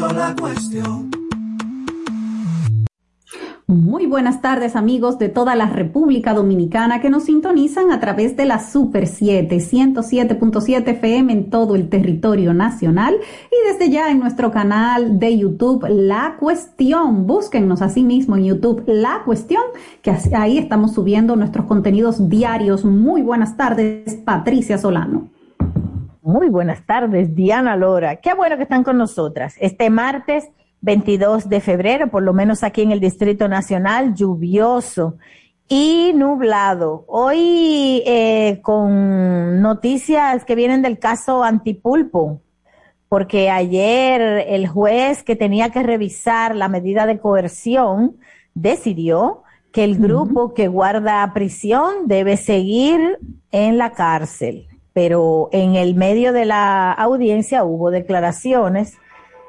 la cuestión. Muy buenas tardes amigos de toda la República Dominicana que nos sintonizan a través de la Super 7, 107.7 FM en todo el territorio nacional y desde ya en nuestro canal de YouTube La Cuestión. Búsquennos así mismo en YouTube La Cuestión, que ahí estamos subiendo nuestros contenidos diarios. Muy buenas tardes, Patricia Solano. Muy buenas tardes, Diana Lora. Qué bueno que están con nosotras. Este martes 22 de febrero, por lo menos aquí en el Distrito Nacional, lluvioso y nublado. Hoy eh, con noticias que vienen del caso Antipulpo, porque ayer el juez que tenía que revisar la medida de coerción decidió que el grupo que guarda prisión debe seguir en la cárcel. Pero en el medio de la audiencia hubo declaraciones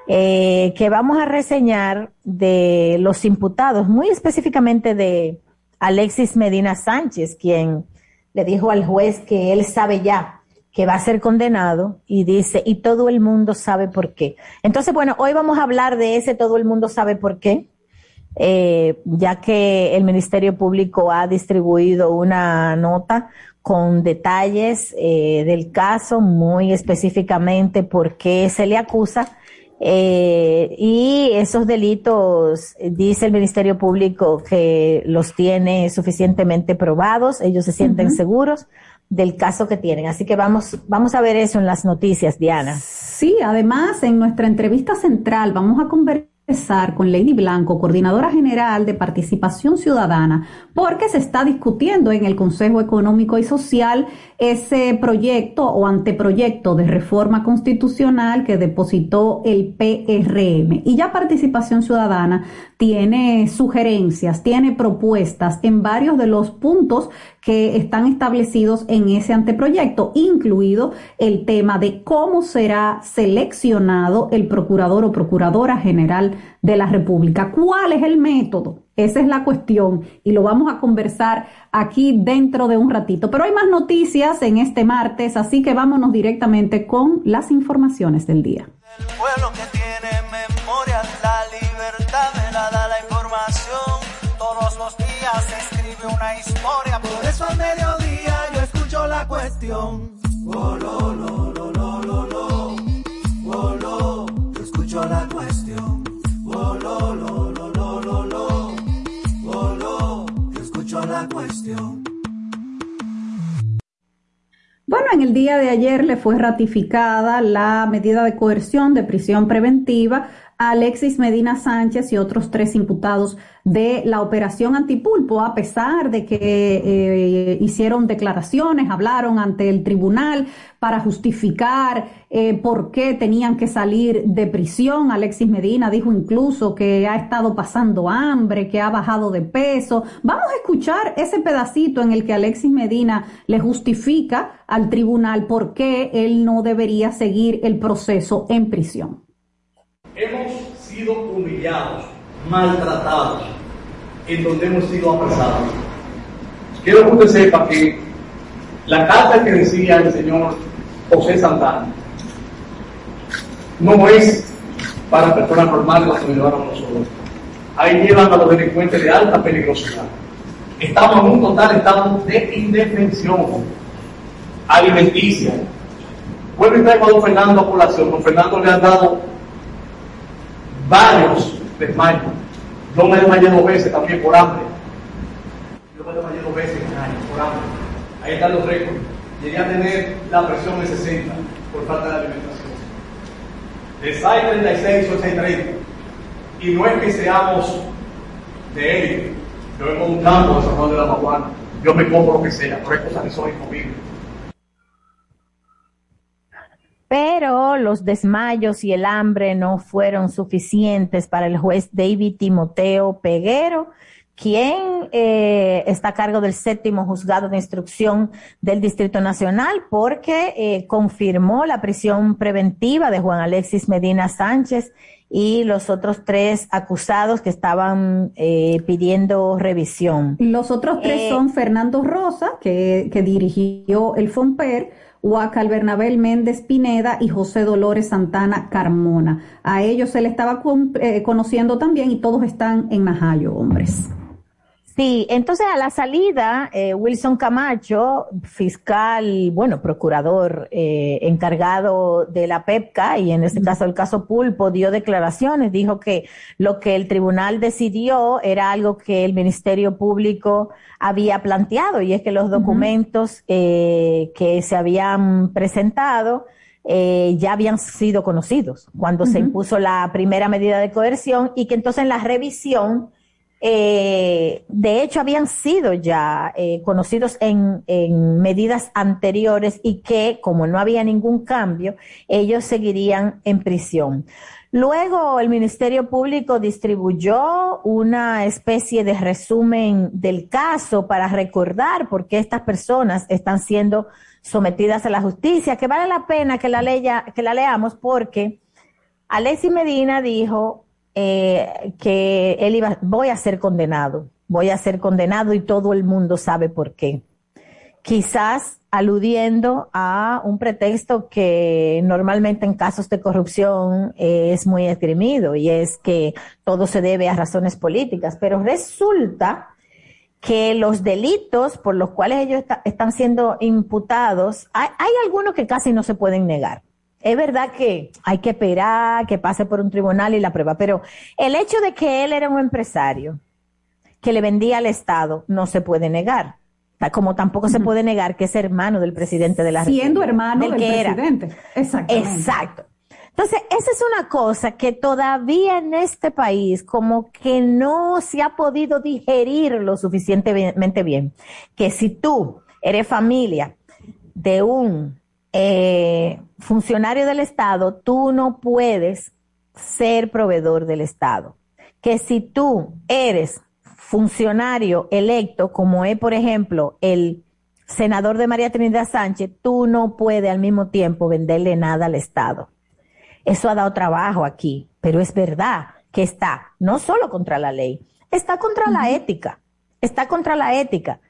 eh, que vamos a reseñar de los imputados, muy específicamente de Alexis Medina Sánchez, quien le dijo al juez que él sabe ya que va a ser condenado y dice, y todo el mundo sabe por qué. Entonces, bueno, hoy vamos a hablar de ese todo el mundo sabe por qué, eh, ya que el Ministerio Público ha distribuido una nota con detalles eh, del caso, muy específicamente por qué se le acusa eh, y esos delitos, dice el Ministerio Público que los tiene suficientemente probados, ellos se sienten seguros del caso que tienen. Así que vamos, vamos a ver eso en las noticias, Diana. Sí, además en nuestra entrevista central vamos a conversar con Lady Blanco, coordinadora general de participación ciudadana, porque se está discutiendo en el Consejo Económico y Social ese proyecto o anteproyecto de reforma constitucional que depositó el PRM. Y ya participación ciudadana tiene sugerencias, tiene propuestas en varios de los puntos que están establecidos en ese anteproyecto, incluido el tema de cómo será seleccionado el procurador o procuradora general de la República. ¿Cuál es el método? Esa es la cuestión y lo vamos a conversar aquí dentro de un ratito. Pero hay más noticias en este martes, así que vámonos directamente con las informaciones del día. El pueblo que tiene memoria, la libertad me la da la información. Todos los días se escribe una historia, por eso al mediodía yo escucho la cuestión. Oh, lo, lo, lo, Bueno, en el día de ayer le fue ratificada la medida de coerción de prisión preventiva Alexis Medina Sánchez y otros tres imputados de la operación Antipulpo, a pesar de que eh, hicieron declaraciones, hablaron ante el tribunal para justificar eh, por qué tenían que salir de prisión. Alexis Medina dijo incluso que ha estado pasando hambre, que ha bajado de peso. Vamos a escuchar ese pedacito en el que Alexis Medina le justifica al tribunal por qué él no debería seguir el proceso en prisión. Hemos sido humillados, maltratados, en donde hemos sido apresados. Quiero que usted sepa que la carta que decía el señor José Santana no es para personas normales las que llevaron nosotros. Ahí llevan a los delincuentes de alta peligrosidad. Estamos en un total estado de indefensión alimenticia. Vuelvo y traigo don Fernando a población. Don Fernando le han dado varios desmayos. Yo me desmayé dos veces también por hambre. Yo me desmayé dos veces en años por hambre. Ahí están los récords. Llegué a tener la presión de 60 por falta de alimentación. De 636 o 630. Y no es que seamos de élite. Yo de un campo de San Juan de la Maguana. Yo me como lo que sea, pero hay cosas que son incomibles. Pero los desmayos y el hambre no fueron suficientes para el juez David Timoteo Peguero, quien eh, está a cargo del séptimo juzgado de instrucción del Distrito Nacional, porque eh, confirmó la prisión preventiva de Juan Alexis Medina Sánchez y los otros tres acusados que estaban eh, pidiendo revisión. Los otros tres son Fernando Rosa, que, que dirigió el FOMPER, Huacal Bernabel Méndez Pineda y José Dolores Santana Carmona. A ellos se le estaba eh, conociendo también y todos están en Najayo, hombres. Sí, entonces a la salida, eh, Wilson Camacho, fiscal, bueno, procurador eh, encargado de la PEPCA y en este caso el caso Pulpo, dio declaraciones, dijo que lo que el tribunal decidió era algo que el Ministerio Público había planteado y es que los documentos eh, que se habían presentado ya habían sido conocidos cuando se impuso la primera medida de coerción y que entonces en la revisión eh, de hecho habían sido ya eh, conocidos en, en, medidas anteriores y que, como no había ningún cambio, ellos seguirían en prisión. Luego el Ministerio Público distribuyó una especie de resumen del caso para recordar por qué estas personas están siendo sometidas a la justicia, que vale la pena que la, lea, que la leamos porque Alexis Medina dijo, eh, que él iba, voy a ser condenado, voy a ser condenado y todo el mundo sabe por qué. Quizás aludiendo a un pretexto que normalmente en casos de corrupción es muy esgrimido y es que todo se debe a razones políticas, pero resulta que los delitos por los cuales ellos están siendo imputados, hay algunos que casi no se pueden negar. Es verdad que hay que esperar que pase por un tribunal y la prueba, pero el hecho de que él era un empresario que le vendía al Estado no se puede negar. Como tampoco se puede negar que es hermano del presidente de la República. Siendo hermano del, presidente. Exacto. Entonces, esa es una cosa que todavía en este país como que no se ha podido digerir lo suficientemente bien. Que si tú eres familia de un eh, funcionario del Estado, tú no puedes ser proveedor del Estado. Que si tú eres funcionario electo, como es, por ejemplo, el senador de María Trinidad Sánchez, tú no puedes al mismo tiempo venderle nada al Estado. Eso ha dado trabajo aquí, pero es verdad que está no solo contra la ley, está contra la ética, está contra la ética,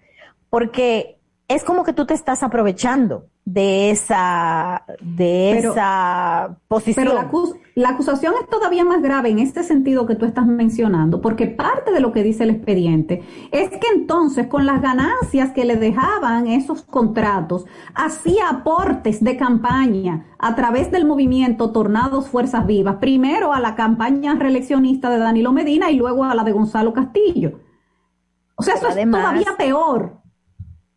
porque es como que tú te estás aprovechando de esa, de esa posición. Pero la, acusación es todavía más grave en este sentido que tú estás mencionando, porque parte de lo que dice el expediente es que entonces con las ganancias que le dejaban esos contratos, hacía aportes de campaña a través del movimiento Tornados Fuerzas Vivas, primero a la campaña reeleccionista de Danilo Medina y luego a la de Gonzalo Castillo. O sea, eso es todavía peor.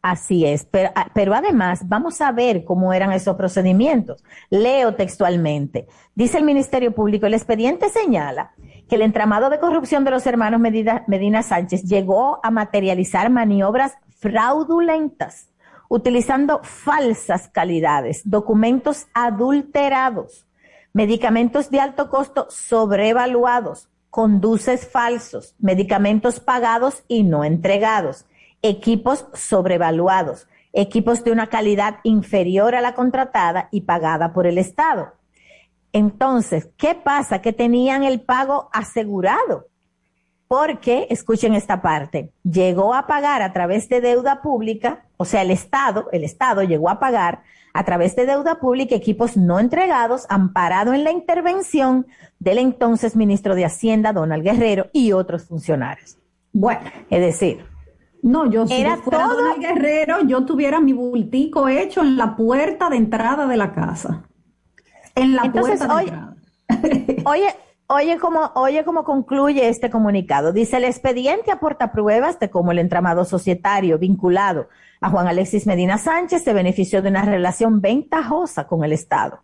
Así es, pero, ah, pero, además vamos a ver cómo eran esos procedimientos. Leo textualmente. Dice el Ministerio Público, el expediente señala que el entramado de corrupción de los hermanos Medina, Medina Sánchez llegó a materializar maniobras fraudulentas, utilizando falsas calidades, documentos adulterados, medicamentos de alto costo sobrevaluados, conduces falsos, medicamentos pagados y no entregados equipos sobrevaluados, equipos de una calidad inferior a la contratada y pagada por el Estado. Entonces, ¿qué pasa? Que tenían el pago asegurado. Porque, escuchen esta parte, llegó a pagar a través de deuda pública, o sea, el Estado, el Estado llegó a pagar a través de deuda pública equipos no entregados, amparado en la intervención del entonces ministro de Hacienda, Donald Guerrero, y otros funcionarios. Bueno, es decir, no, yo si era fuera todo el guerrero, yo tuviera mi bultico hecho en la puerta de entrada de la casa. En la puerta de entrada. oye, oye cómo, oye cómo concluye este comunicado. Dice el expediente aporta pruebas de cómo el entramado societario vinculado a Juan Alexis Medina Sánchez se benefició de una relación ventajosa con el Estado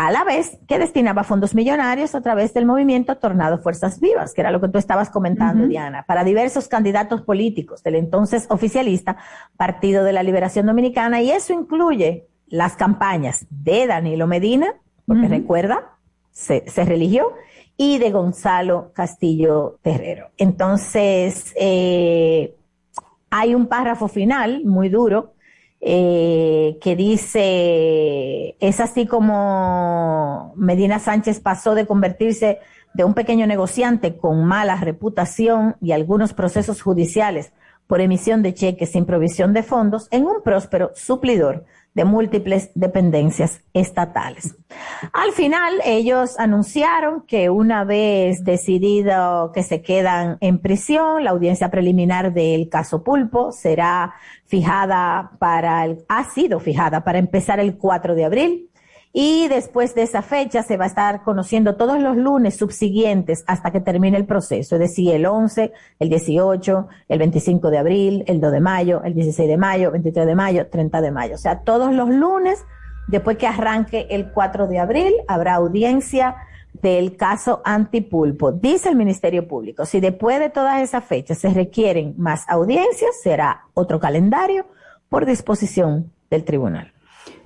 a la vez que destinaba fondos millonarios a través del movimiento Tornado Fuerzas Vivas, que era lo que tú estabas comentando, Diana, para diversos candidatos políticos del entonces oficialista Partido de la Liberación Dominicana, y eso incluye las campañas de Danilo Medina, porque recuerda, se, religió, y de Gonzalo Castillo Terrero. Entonces, eh, hay un párrafo final muy duro eh, que dice, es así como Medina Sánchez pasó de convertirse de un pequeño negociante con mala reputación y algunos procesos judiciales por emisión de cheques sin provisión de fondos en un próspero suplidor de múltiples dependencias estatales. Al final, ellos anunciaron que una vez decidido que se quedan en prisión, la audiencia preliminar del caso Pulpo será fijada para el, ha sido fijada para empezar el 4 de abril y después de esa fecha se va a estar conociendo todos los lunes subsiguientes hasta que termine el proceso, es decir, el 11, el 18, el 25 de abril, el 2 de mayo, el 16 de mayo, 23 de mayo, 30 de mayo. O sea, todos los lunes, después que arranque el 4 de abril, habrá audiencia del caso antipulpo. Dice el Ministerio Público, si después de todas esas fechas se requieren más audiencias, será otro calendario por disposición del tribunal.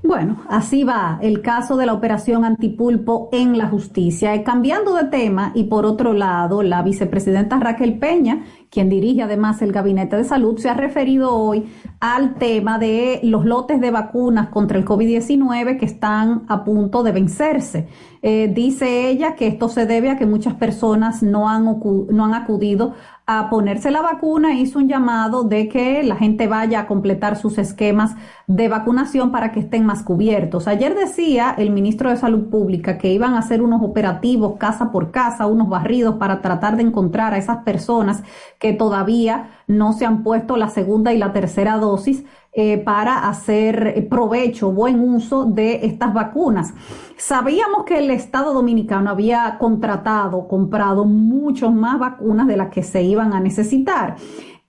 Bueno, así va el caso de la operación antipulpo en la justicia. Eh, cambiando de tema, y por otro lado, la vicepresidenta Raquel Peña, quien dirige además el Gabinete de Salud, se ha referido hoy al tema de los lotes de vacunas contra el COVID-19 que están a punto de vencerse. Eh, dice ella que esto se debe a que muchas personas no han, no han acudido a ponerse la vacuna, hizo un llamado de que la gente vaya a completar sus esquemas de vacunación para que estén más cubiertos. Ayer decía el ministro de Salud Pública que iban a hacer unos operativos casa por casa, unos barridos para tratar de encontrar a esas personas que todavía no se han puesto la segunda y la tercera dosis eh, para hacer provecho, buen uso de estas vacunas. Sabíamos que el Estado Dominicano había contratado, comprado muchos más vacunas de las que se iban a necesitar.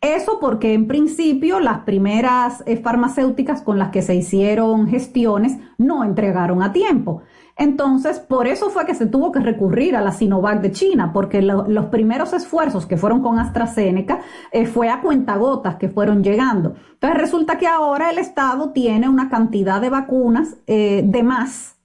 Eso porque en principio las primeras eh, farmacéuticas con las que se hicieron gestiones no entregaron a tiempo. Entonces, por eso fue que se tuvo que recurrir a la Sinovac de China, porque los primeros esfuerzos que fueron con AstraZeneca eh, fue a cuentagotas que fueron llegando. Entonces, resulta que ahora el Estado tiene una cantidad de vacunas eh, de más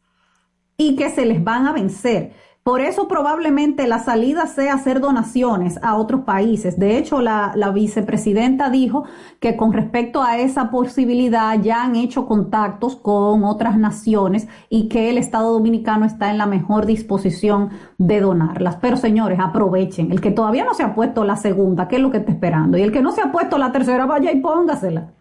y que se les van a vencer. Por eso probablemente la salida sea hacer donaciones a otros países. De hecho, la, vicepresidenta dijo que con respecto a esa posibilidad ya han hecho contactos con otras naciones y que el Estado Dominicano está en la mejor disposición de donarlas. Pero señores, aprovechen. El que todavía no se ha puesto la segunda, ¿qué es lo que está esperando? Y el que no se ha puesto la tercera, vaya y póngasela.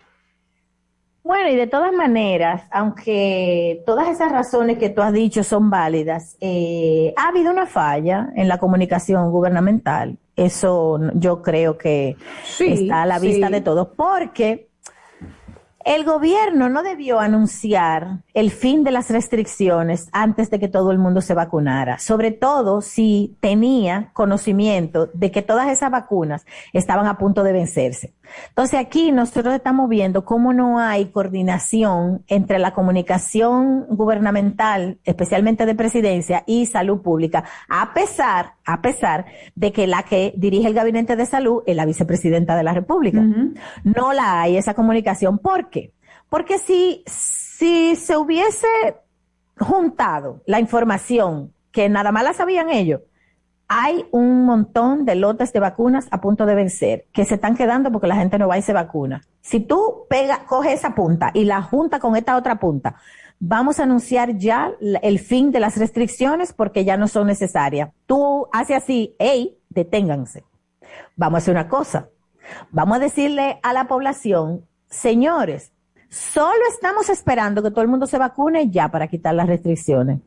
Bueno, y de todas maneras, aunque todas esas razones que tú has dicho son válidas, eh, ha habido una falla en la comunicación gubernamental. Eso yo creo que está a la vista de todos, porque el gobierno no debió anunciar el fin de las restricciones antes de que todo el mundo se vacunara, sobre todo si tenía conocimiento de que todas esas vacunas estaban a punto de vencerse. Entonces aquí nosotros estamos viendo cómo no hay coordinación entre la comunicación gubernamental, especialmente de presidencia y salud pública, a pesar, a pesar de que la que dirige el gabinete de salud es la vicepresidenta de la República. No la hay esa comunicación. ¿Por qué? Porque si, si se hubiese juntado la información que nada más la sabían ellos, hay un montón de lotes de vacunas a punto de vencer que se están quedando porque la gente no va y se vacuna. Si tú pega, coge esa punta y la junta con esta otra punta, vamos a anunciar ya el fin de las restricciones porque ya no son necesarias. Tú haces así, hey, deténganse. Vamos a hacer una cosa. Vamos a decirle a la población, señores, solo estamos esperando que todo el mundo se vacune ya para quitar las restricciones.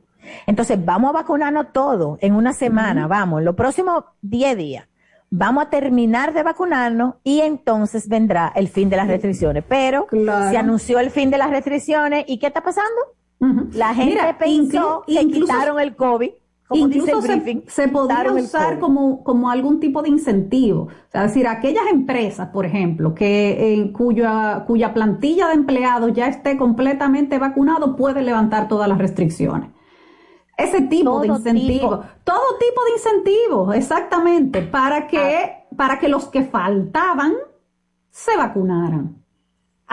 Entonces, vamos a vacunarnos todo en una semana, vamos, en los próximos 10 días. Vamos a terminar de vacunarnos y entonces vendrá el fin de las restricciones. Pero se anunció el fin de las restricciones y ¿qué está pasando? La gente pensó que quitaron el COVID. Como incluso se, se, podría usar como, como algún tipo de incentivo. O sea, es decir, aquellas empresas, por ejemplo, que en cuya, cuya plantilla de empleados ya esté completamente vacunado, puede levantar todas las restricciones. Ese tipo de incentivos. Todo tipo de incentivos, exactamente, para que, ah. para que los que faltaban se vacunaran.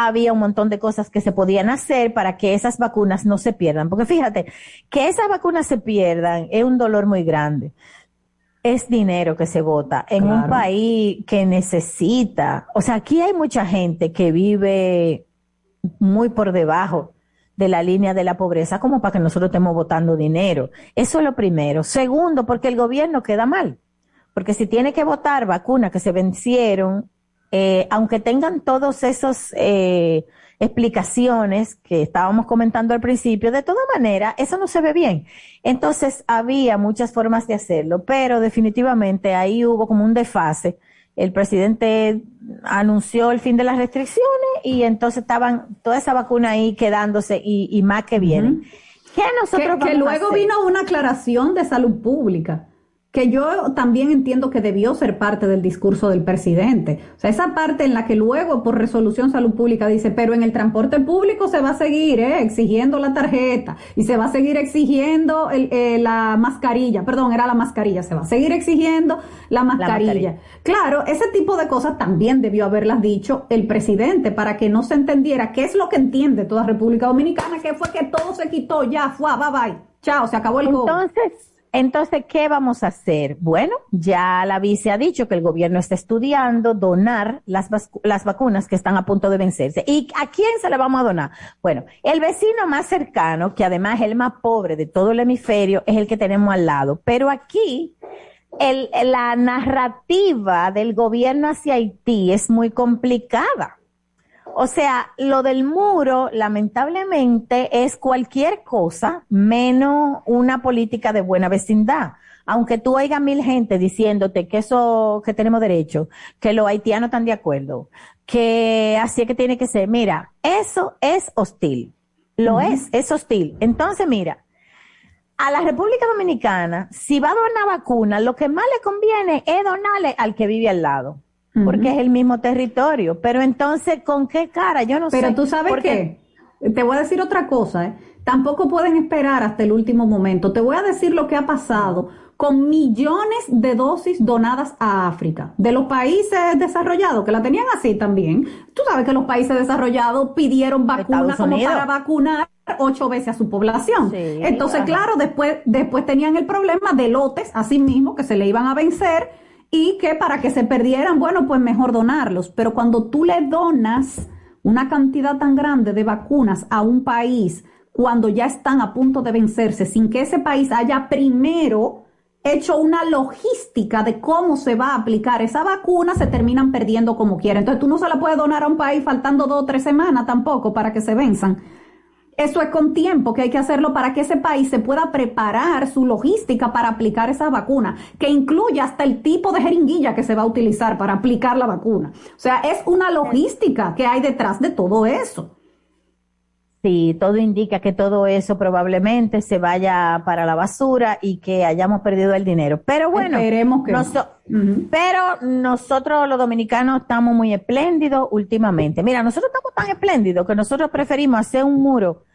Había un montón de cosas que se podían hacer para que esas vacunas no se pierdan. Porque fíjate, que esas vacunas se pierdan es un dolor muy grande. Es dinero que se vota en un país que necesita. O sea, aquí hay mucha gente que vive muy por debajo de la línea de la pobreza como para que nosotros estemos votando dinero. Eso es lo primero. Segundo, porque el gobierno queda mal. Porque si tiene que votar vacunas que se vencieron, eh, aunque tengan todos esos eh, explicaciones que estábamos comentando al principio, de toda manera, eso no se ve bien. Entonces, había muchas formas de hacerlo, pero definitivamente ahí hubo como un desfase. El presidente anunció el fin de las restricciones y entonces estaban toda esa vacuna ahí quedándose y, más que vienen. ¿Qué nosotros que, que luego vino una aclaración de salud pública que yo también entiendo que debió ser parte del discurso del presidente. O sea, esa parte en la que luego por resolución salud pública dice, pero en el transporte público se va a seguir eh, exigiendo la tarjeta y se va a seguir exigiendo el, eh, la mascarilla, perdón, era la mascarilla, se va a seguir exigiendo la mascarilla. Claro, ese tipo de cosas también debió haberlas dicho el presidente para que no se entendiera qué es lo que entiende toda República Dominicana, que fue que todo se quitó, ya, fue, bye bye, chao, se acabó el Entonces, entonces, ¿qué vamos a hacer? Bueno, ya la vice ha dicho que el gobierno está estudiando donar las, las vacunas que están a punto de vencerse. ¿Y a quién se le vamos a donar? Bueno, el vecino más cercano, que además es el más pobre de todo el hemisferio, es el que tenemos al lado. Pero aquí, el, la narrativa del gobierno hacia Haití es muy complicada o sea, lo del muro, lamentablemente, es cualquier cosa menos una política de buena vecindad. Aunque tú oigas mil gente diciéndote que eso, que tenemos derecho, que los haitianos están de acuerdo, que así es que tiene que ser. Mira, eso es hostil. Lo es, es hostil. Entonces, mira, a la República Dominicana, si va a donar vacuna, lo que más le conviene es donarle al que vive al lado porque es el mismo territorio. Pero entonces, ¿con qué cara? Yo no sé. Pero tú sabes qué, te voy a decir otra cosa, ¿eh? Tampoco pueden esperar hasta el último momento. Te voy a decir lo que ha pasado con millones de dosis donadas a África, de los países desarrollados, que la tenían así también. Tú sabes que los países desarrollados pidieron vacunas como para vacunar ocho veces a su población. Entonces, claro, después, después tenían el problema de lotes, así mismo, que se le iban a vencer y que para que se perdieran, bueno, pues mejor donarlos. Pero cuando tú le donas una cantidad tan grande de vacunas a un país, cuando ya están a punto de vencerse, sin que ese país haya primero hecho una logística de cómo se va a aplicar esa vacuna, se terminan perdiendo como quiera. Entonces tú no se la puedes donar a un país faltando dos o tres semanas tampoco para que se venzan. Eso es con tiempo que hay que hacerlo para que ese país se pueda preparar su logística para aplicar esa vacuna, que incluya hasta el tipo de jeringuilla que se va a utilizar para aplicar la vacuna. O sea, es una logística que hay detrás de todo eso. Sí, todo indica que todo eso probablemente se vaya para la basura y que hayamos perdido el dinero. Pero bueno, Esperemos que pero nosotros los dominicanos estamos muy espléndidos últimamente. Mira, nosotros estamos tan espléndidos que nosotros preferimos hacer un muro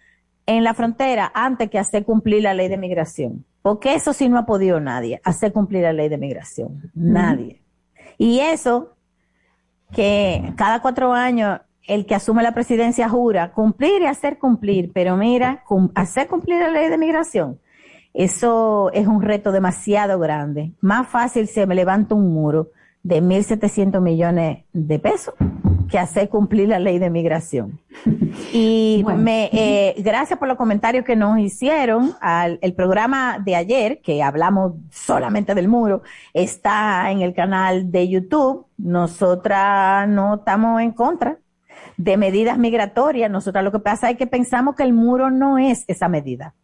en la frontera antes que hacer cumplir la ley de migración. Porque eso sí no ha podido nadie, hacer cumplir la ley de migración. Nadie. Y eso, que cada cuatro años el que asume la presidencia jura cumplir y hacer cumplir, pero mira, hacer cumplir la ley de migración, eso es un reto demasiado grande. Más fácil se me levanta un muro de 1.700 millones de pesos que hacer cumplir la ley de migración. Y me, eh, gracias por los comentarios que nos hicieron. Al, el programa de ayer, que hablamos solamente del muro, está en el canal de YouTube. Nosotras no estamos en contra de medidas migratorias. Nosotras lo que pasa es que pensamos que el muro no es esa medida.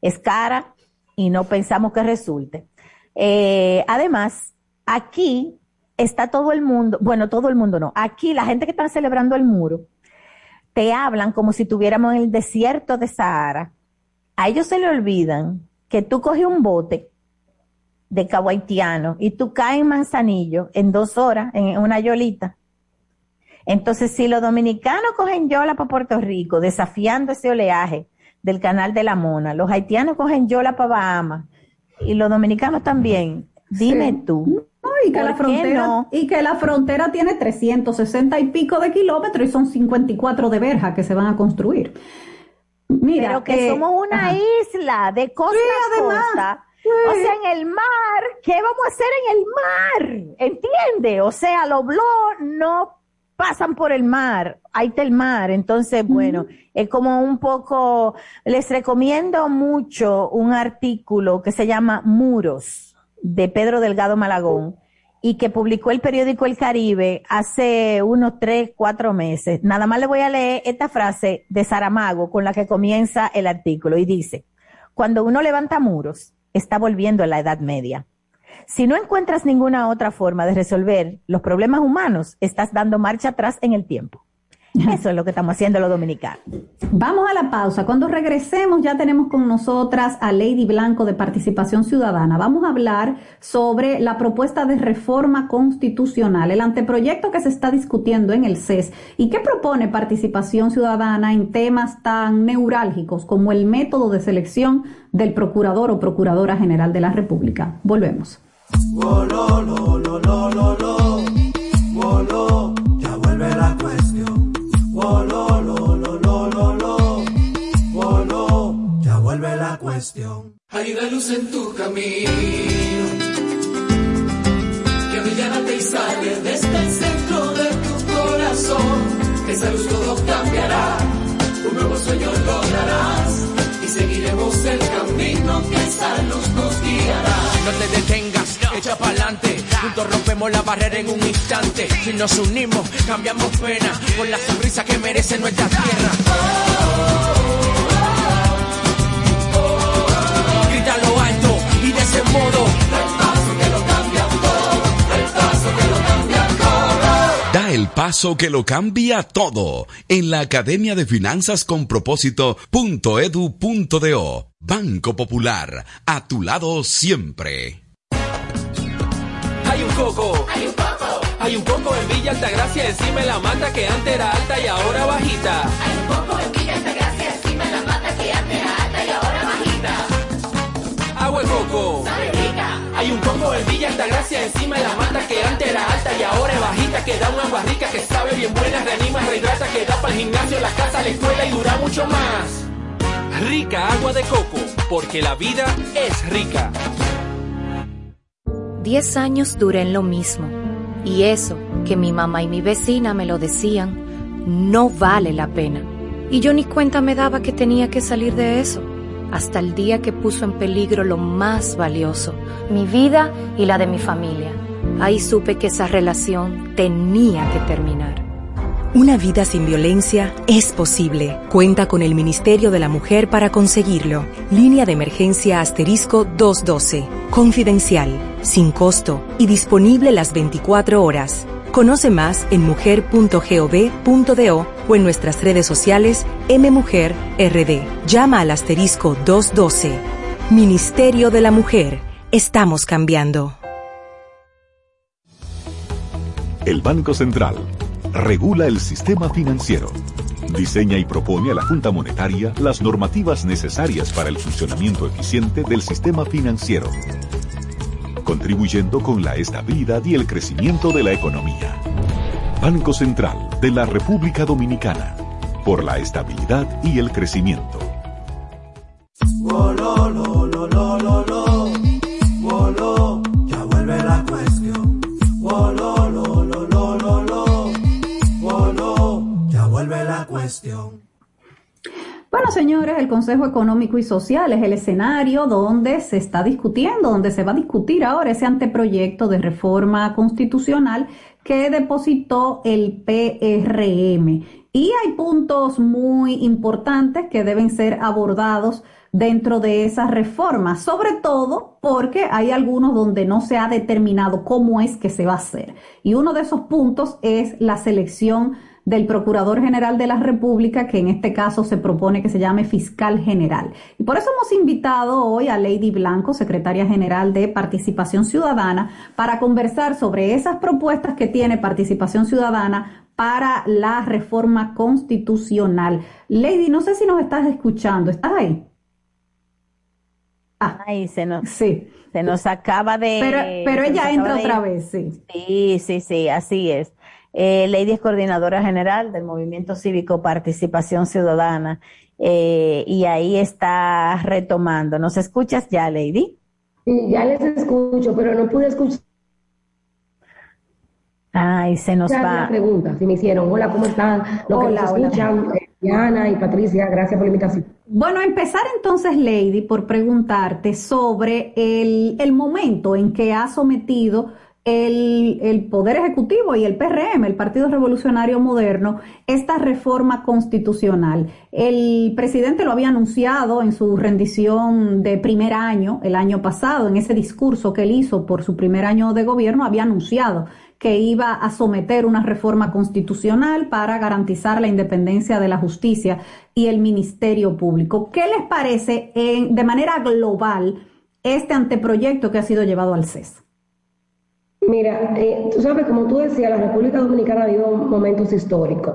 Es cara y no pensamos que resulte. Eh, además, Aquí está todo el mundo, bueno, todo el mundo no, aquí la gente que está celebrando el muro, te hablan como si tuviéramos en el desierto de Sahara. A ellos se le olvidan que tú coges un bote de cabo haitiano y tú caes en Manzanillo en dos horas en una yolita. Entonces, si los dominicanos cogen yola para Puerto Rico, desafiando ese oleaje del canal de la Mona, los haitianos cogen yola para Bahamas y los dominicanos también, dime tú, y que la frontera y que la frontera tiene 360 y pico de kilómetros y son 54 de verja que se van a construir. Mira, pero que somos una isla de costa a costa. O sea, en el mar, ¿qué vamos a hacer en el mar? ¿Entiende? O sea, los blogs no pasan por el mar, ahí está el mar, entonces, bueno, es como un poco, les recomiendo mucho un artículo que se llama Muros, de Pedro Delgado Malagón, y que publicó el periódico El Caribe hace unos tres, cuatro meses. Nada más le voy a leer esta frase de Saramago con la que comienza el artículo y dice, cuando uno levanta muros, está volviendo a la Edad Media. Si no encuentras ninguna otra forma de resolver los problemas humanos, estás dando marcha atrás en el tiempo. Eso es lo que estamos haciendo los dominicanos. Vamos a la pausa. Cuando regresemos ya tenemos con nosotras a Lady Blanco de Participación Ciudadana. Vamos a hablar sobre la propuesta de reforma constitucional, el anteproyecto que se está discutiendo en el CES y qué propone Participación Ciudadana en temas tan neurálgicos como el método de selección del Procurador o Procuradora General de la República. Volvemos. Hay una luz en tu camino que brillará y sale desde el centro de tu corazón. Esa luz todo cambiará, un nuevo sueño lograrás y seguiremos el camino que esa luz nos guiará. No te detengas, echa pa'lante, juntos rompemos la barrera en un instante. Si nos unimos, cambiamos pena con la sonrisa que merece nuestra tierra. Ese modo. el paso que lo cambia todo. el paso que lo cambia todo. Da el paso que lo cambia todo en la Academia de Finanzas con Propósito.edu.do. Banco Popular, a tu lado siempre. Hay un coco. Hay un coco. Hay un coco en Villa Altagracia, encima de la mata que antes era alta y ahora bajita. Hay un coco en Villa Agua de coco. Sabe rica. Hay un coco en Villa Altagracia, encima de la mata que antes era alta y ahora es bajita, que da una agua rica, que sabe bien buena, reanima, rehidrata, que da para el gimnasio, la casa, la escuela y dura mucho más. Rica agua de coco, porque la vida es rica. Diez años duré en lo mismo. Y eso, que mi mamá y mi vecina me lo decían, no vale la pena. Y yo ni cuenta me daba que tenía que salir de eso. Hasta el día que puso en peligro lo más valioso, mi vida y la de mi familia. Ahí supe que esa relación tenía que terminar. Una vida sin violencia es posible. Cuenta con el Ministerio de la Mujer para conseguirlo. Línea de emergencia asterisco 212. Confidencial, sin costo y disponible las 24 horas. Conoce más en mujer.gov.do o en nuestras redes sociales MMujerRD. Llama al asterisco 212. Ministerio de la Mujer. Estamos cambiando. El Banco Central regula el sistema financiero, diseña y propone a la Junta Monetaria las normativas necesarias para el funcionamiento eficiente del sistema financiero, contribuyendo con la estabilidad y el crecimiento de la economía. Banco Central de la República Dominicana, por la estabilidad y el crecimiento. Ya vuelve la cuestión. Bueno, señores, el Consejo Económico y Social es el escenario donde se está discutiendo, donde se va a discutir ahora ese anteproyecto de reforma constitucional que depositó el PRM. Y hay puntos muy importantes que deben ser abordados dentro de esa reforma, sobre todo porque hay algunos donde no se ha determinado cómo es que se va a hacer. Y uno de esos puntos es la selección del Procurador General de la República, que en este caso se propone que se llame Fiscal General. Y por eso hemos invitado hoy a Lady Blanco, Secretaria General de Participación Ciudadana, para conversar sobre esas propuestas que tiene Participación Ciudadana para la reforma constitucional. Lady, no sé si nos estás escuchando, ¿estás ahí? Ah, Ay, se nos, Sí. se nos acaba de... Pero, pero ella entra otra ir. vez, sí. Sí, sí, sí, así es. Eh, Lady es coordinadora general del Movimiento Cívico Participación Ciudadana eh, y ahí está retomando. ¿Nos escuchas ya, Lady? Sí, ya les escucho, pero no pude escuchar Ay, se nos la va. pregunta. Si me hicieron, hola, ¿cómo están? Los que Hola, nos hola. escuchan, eh, Diana y Patricia, gracias por la invitación. Bueno, empezar entonces, Lady, por preguntarte sobre el, el momento en que ha sometido el, Poder Ejecutivo y el PRM, el Partido Revolucionario Moderno, esta reforma constitucional. El presidente lo había anunciado en su rendición de primer año, el año pasado, en ese discurso que él hizo por su primer año de gobierno, había anunciado que iba a someter una reforma constitucional para garantizar la independencia de la justicia y el Ministerio Público. ¿Qué les parece de manera global este anteproyecto que ha sido llevado al CES? Mira, eh, tú sabes, como tú decías, la República Dominicana vive momentos históricos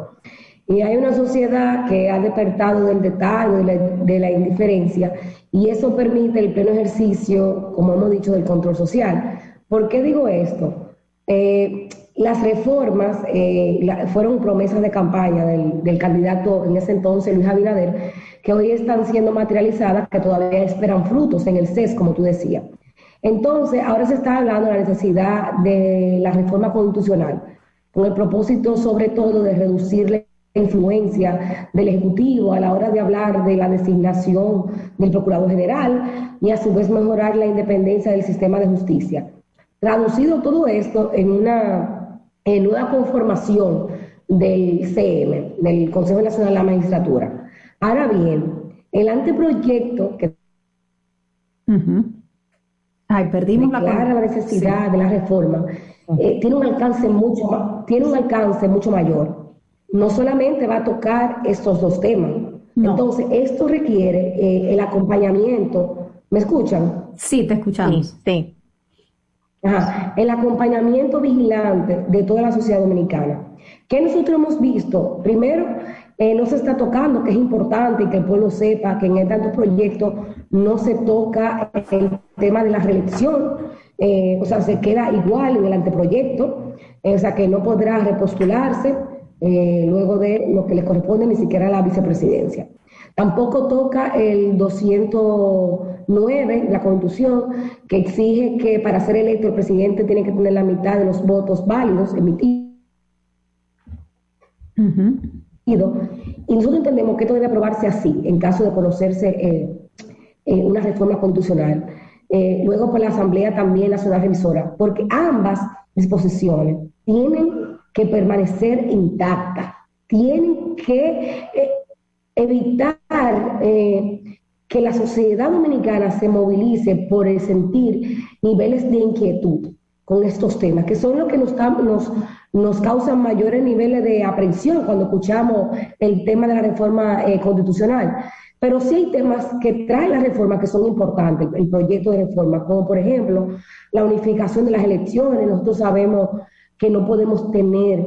y hay una sociedad que ha despertado del detalle, de la, indiferencia, y eso permite el pleno ejercicio, como hemos dicho, del control social. ¿Por qué digo esto? Eh, las reformas eh, fueron promesas de campaña del, del, candidato en ese entonces, Luis Abinader, que hoy están siendo materializadas, que todavía esperan frutos en el CES, como tú decías. Entonces, ahora se está hablando de la necesidad de la reforma constitucional, con el propósito sobre todo de reducir la influencia del Ejecutivo a la hora de hablar de la designación del Procurador General y a su vez mejorar la independencia del sistema de justicia. Traducido todo esto en una, en conformación del CM, del Consejo Nacional de la Magistratura. Ahora bien, el anteproyecto que... Ay, perdimos la, la necesidad de la reforma. Eh, tiene un alcance mucho tiene un alcance mucho mayor. No solamente va a tocar estos dos temas. Entonces, esto requiere eh, el acompañamiento. ¿Me escuchan? Sí, te escuchamos. Sí. Ajá. El acompañamiento vigilante de toda la sociedad dominicana. ¿Qué nosotros hemos visto? Primero, eh, no se está tocando, que es importante y que el pueblo sepa que en el tanto proyecto no se toca el tema de la reelección, eh, o sea, se queda igual en el anteproyecto, eh, o sea, que no podrá repostularse luego de lo que le corresponde ni siquiera a la vicepresidencia. Tampoco toca el 209, la Constitución, que exige que para ser electo el presidente tiene que tener la mitad de los votos válidos emitidos. Y nosotros entendemos que esto debe aprobarse así, en caso de conocerse eh, eh, una reforma constitucional. Eh, luego por la Asamblea también Nacional Revisora, porque ambas disposiciones tienen que permanecer intactas, tienen que evitar que la sociedad dominicana se movilice por el sentir niveles de inquietud con estos temas, que son los que nos, nos causan mayores niveles de aprensión cuando escuchamos el tema de la reforma eh, constitucional. Pero sí hay temas que trae la reforma que son importantes, el proyecto de reforma, como por ejemplo la unificación de las elecciones. Nosotros sabemos que no podemos tener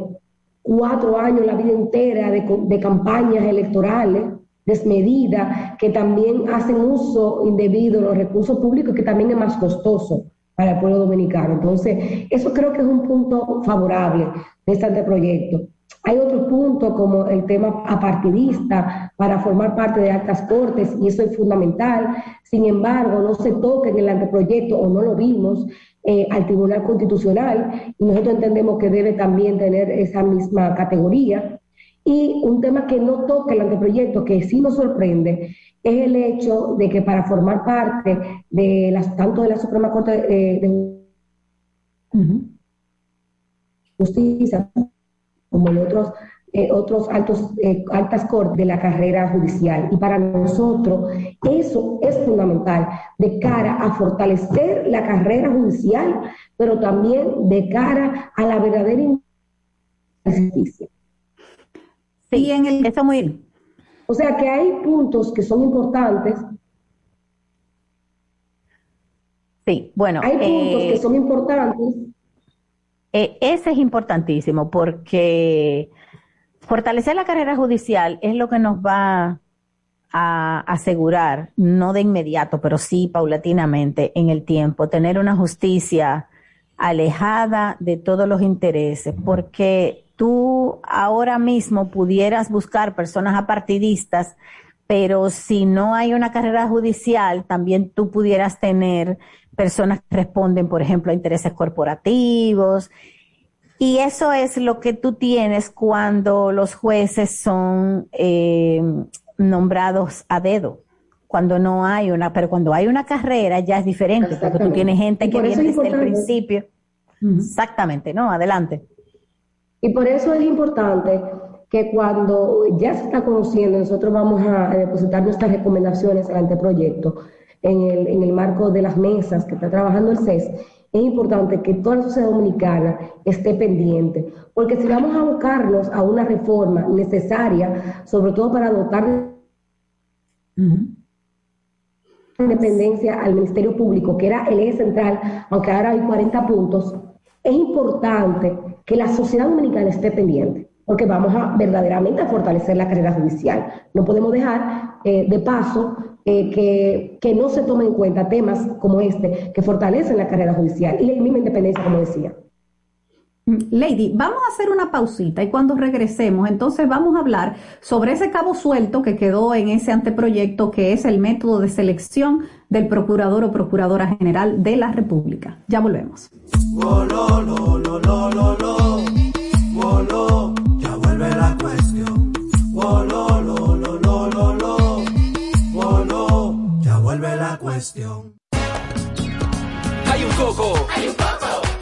cuatro años, la vida entera, de, de campañas electorales desmedidas, que también hacen uso indebido de los recursos públicos, que también es más costoso para el pueblo dominicano. Entonces, eso creo que es un punto favorable de este anteproyecto. Hay otros puntos como el tema apartidista para formar parte de altas cortes y eso es fundamental. Sin embargo, no se toca en el anteproyecto o no lo vimos eh, al Tribunal Constitucional y nosotros entendemos que debe también tener esa misma categoría. Y un tema que no toca el anteproyecto, que sí nos sorprende, es el hecho de que para formar parte de las, tanto de la Suprema Corte de, Justicia como de otros, eh, otros altos, eh, altas cortes de la carrera judicial. Y para nosotros eso es fundamental de cara a fortalecer la carrera judicial, pero también de cara a la verdadera justicia. Sí, en el, eso muy, o sea que hay puntos que son importantes. Sí, bueno. Hay puntos que eh, son importantes. Eh, ese es importantísimo porque fortalecer la carrera judicial es lo que nos va a asegurar, no de inmediato, pero sí paulatinamente en el tiempo, tener una justicia alejada de todos los intereses, porque tú ahora mismo pudieras buscar personas apartidistas, pero si no hay una carrera judicial, también tú pudieras tener personas que responden, por ejemplo, a intereses corporativos. Y eso es lo que tú tienes cuando los jueces son eh, nombrados a dedo. Cuando no hay una, pero cuando hay una carrera ya es diferente, porque tú tienes gente que viene desde el principio. Exactamente, ¿no? Adelante. Y por eso es importante que cuando ya se está conociendo, nosotros vamos a depositar nuestras recomendaciones al anteproyecto en el, en el marco de las mesas que está trabajando el CES, es importante que toda la sociedad dominicana esté pendiente, porque si vamos a abocarnos a una reforma necesaria, sobre todo para dotar independencia al Ministerio Público, que era el eje central, aunque ahora hay 40 puntos, es importante que la sociedad dominicana esté pendiente, porque vamos a verdaderamente a fortalecer la carrera judicial. No podemos dejar eh, de paso eh, que, que, no se tomen en cuenta temas como este, que fortalecen la carrera judicial y la misma independencia, como decía. Lady, vamos a hacer una pausita y cuando regresemos, entonces vamos a hablar sobre ese cabo suelto que quedó en ese anteproyecto que es el método de selección del procurador o procuradora general de la República. Ya volvemos. Hay un coco.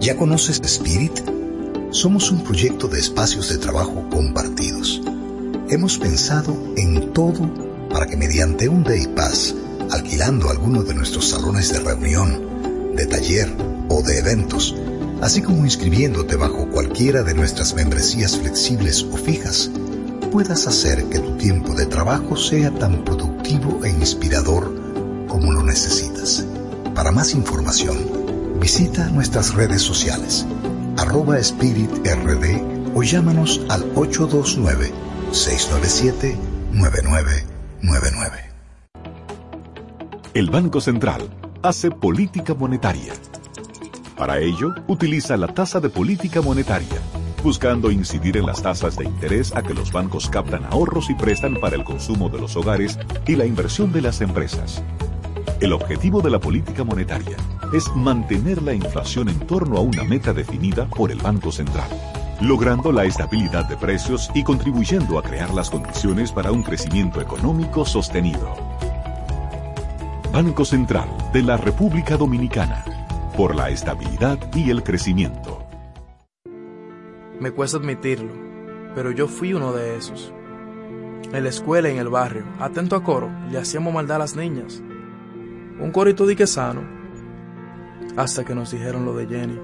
¿Ya conoces Spirit? Somos un proyecto de espacios de trabajo compartidos. Hemos pensado en todo para que mediante un Day Pass, alquilando alguno de nuestros salones de reunión, de taller o de eventos, así como inscribiéndote bajo cualquiera de nuestras membresías flexibles o fijas, puedas hacer que tu tiempo de trabajo sea tan productivo e inspirador como lo necesitas. Para más información, Visita nuestras redes sociales, arroba Spirit RD o llámanos al 829-697-9999. El Banco Central hace política monetaria. Para ello, utiliza la tasa de política monetaria, buscando incidir en las tasas de interés a que los bancos captan ahorros y prestan para el consumo de los hogares y la inversión de las empresas. El objetivo de la política monetaria es mantener la inflación en torno a una meta definida por el Banco Central, logrando la estabilidad de precios y contribuyendo a crear las condiciones para un crecimiento económico sostenido. Banco Central de la República Dominicana, por la estabilidad y el crecimiento. Me cuesta admitirlo, pero yo fui uno de esos. En la escuela y en el barrio, atento a coro, le hacíamos maldad a las niñas. Un corito dique sano, hasta que nos dijeron lo de Jenny.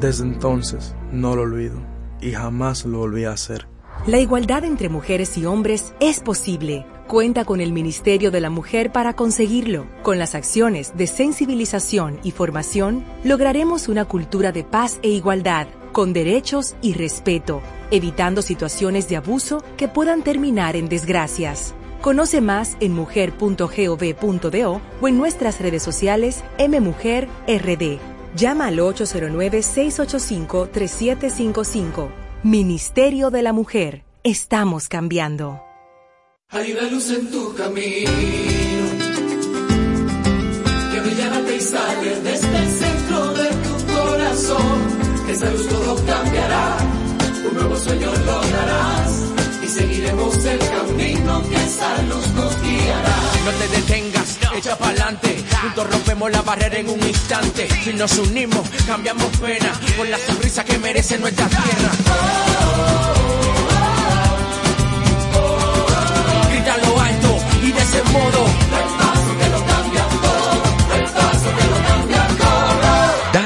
Desde entonces no lo olvido y jamás lo volví a hacer. La igualdad entre mujeres y hombres es posible. Cuenta con el Ministerio de la Mujer para conseguirlo. Con las acciones de sensibilización y formación, lograremos una cultura de paz e igualdad, con derechos y respeto, evitando situaciones de abuso que puedan terminar en desgracias. Conoce más en mujer.gov.do o en nuestras redes sociales mmujerrd. Llama al 809-685-3755. Ministerio de la Mujer. Estamos cambiando. Hay una luz en tu camino que brillará y sale desde el centro de tu corazón. Esa luz todo cambiará, un nuevo sueño lograrás seguiremos el camino que esa luz nos guiará. No te detengas, echa pa'lante. Juntos rompemos la barrera en un instante. Si nos unimos, cambiamos pena por la sonrisa que merece nuestra tierra. Grita lo alto y de ese modo.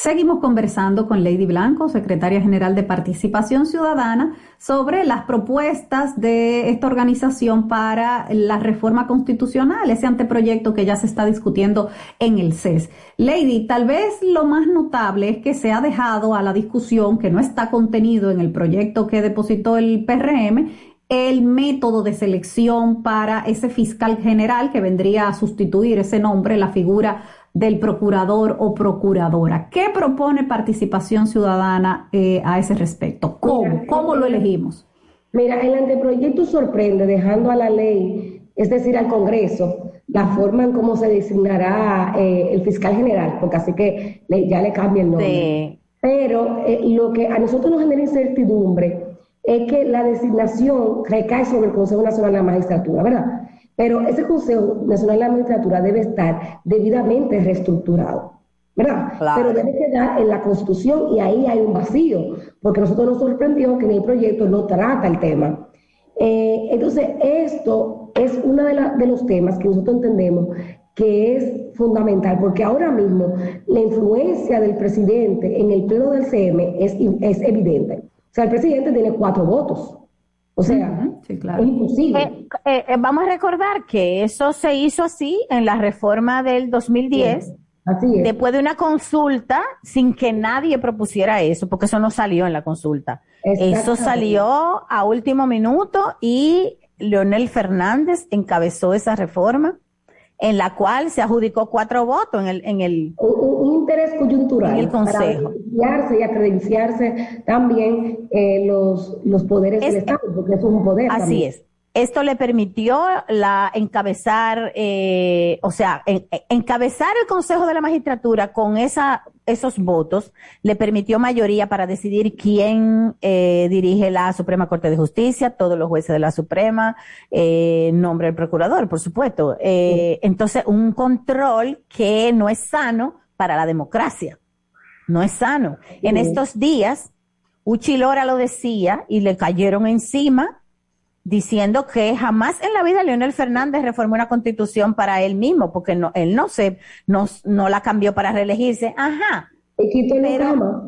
Seguimos conversando con Lady Blanco, secretaria general de Participación Ciudadana, sobre las propuestas de esta organización para la reforma constitucional, ese anteproyecto que ya se está discutiendo en el CES. Lady, tal vez lo más notable es que se ha dejado a la discusión, que no está contenido en el proyecto que depositó el PRM, el método de selección para ese fiscal general que vendría a sustituir ese nombre, la figura del procurador o procuradora. ¿Qué propone participación ciudadana eh, a ese respecto? ¿Cómo? ¿Cómo lo elegimos? Mira, el anteproyecto sorprende dejando a la ley, es decir, al Congreso, la forma en cómo se designará eh, el fiscal general, porque así que le- ya le cambia el nombre. Pero eh, lo que a nosotros nos genera incertidumbre es que la designación recae sobre el Consejo Nacional de la Magistratura, ¿verdad? Pero ese Consejo Nacional de la Magistratura debe estar debidamente reestructurado, ¿verdad? Claro. Pero debe quedar en la Constitución y ahí hay un vacío, porque nosotros nos sorprendió que en el proyecto no trata el tema. Eh, entonces, esto es uno de, la- de los temas que nosotros entendemos que es fundamental, porque ahora mismo la influencia del presidente en el pleno del CM es, es evidente. O sea, el presidente tiene cuatro votos. O sea, es imposible. Eh, eh, eh, vamos a recordar que eso se hizo así en la reforma del 2010, Así es. después de una consulta sin que nadie propusiera eso, porque eso no salió en la consulta. Eso salió a último minuto y Leonel Fernández encabezó esa reforma en la cual se adjudicó cuatro votos en el, en el un, un interés coyuntural En el Consejo. para y acreditarse también eh, los, los poderes del Estado, porque es un poder. Así también. es. Esto le permitió la encabezar, eh, o sea, en- en- encabezar el Consejo de la Magistratura con esa, esos votos, le permitió mayoría para decidir quién eh, dirige la Suprema Corte de Justicia, todos los jueces de la Suprema, eh, nombre del procurador, por supuesto. Eh, Entonces, un control que no es sano para la democracia. No es sano. En Sí. estos días, Uchi Lora lo decía y le cayeron encima diciendo que jamás en la vida Leonel Fernández reformó una constitución para él mismo, porque no, él no se, no, no la cambió para reelegirse. Ajá. Y quitó el nunca jamás.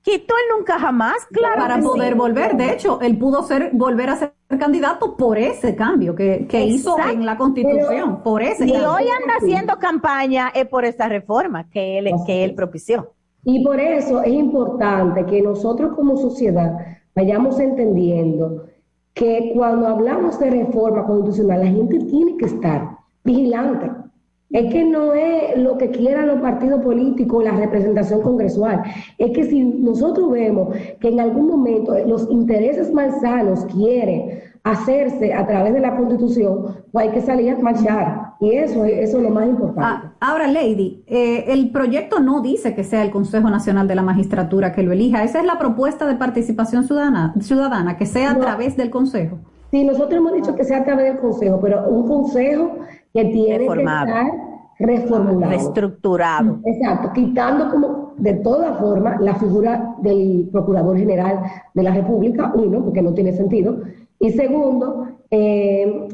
Quitó el nunca jamás, claro. Para poder sí. volver. De hecho, él pudo ser, volver a ser candidato por ese cambio que, que hizo en la constitución, por ese Y cambio. hoy anda haciendo campaña es por esta reforma que él, que él propició. Y por eso es importante que nosotros como sociedad vayamos entendiendo que cuando hablamos de reforma constitucional, la gente tiene que estar vigilante. Es que no es lo que quieran los partidos políticos, la representación congresual. Es que si nosotros vemos que en algún momento los intereses malsanos quieren hacerse a través de la constitución, pues hay que salir a marchar. Y eso, es- eso es lo más importante. Ah, ahora, Lady, eh, el proyecto no dice que sea el Consejo Nacional de la Magistratura que lo elija. Esa es la propuesta de participación ciudadana, ciudadana que sea a No. través del Consejo. Sí, nosotros hemos dicho que sea a través del consejo, pero un consejo que tiene Reformado. que estar reformulado. Reestructurado. Exacto, quitando como de toda forma la figura del Procurador General de la República, uno, porque no tiene sentido, y segundo, eh,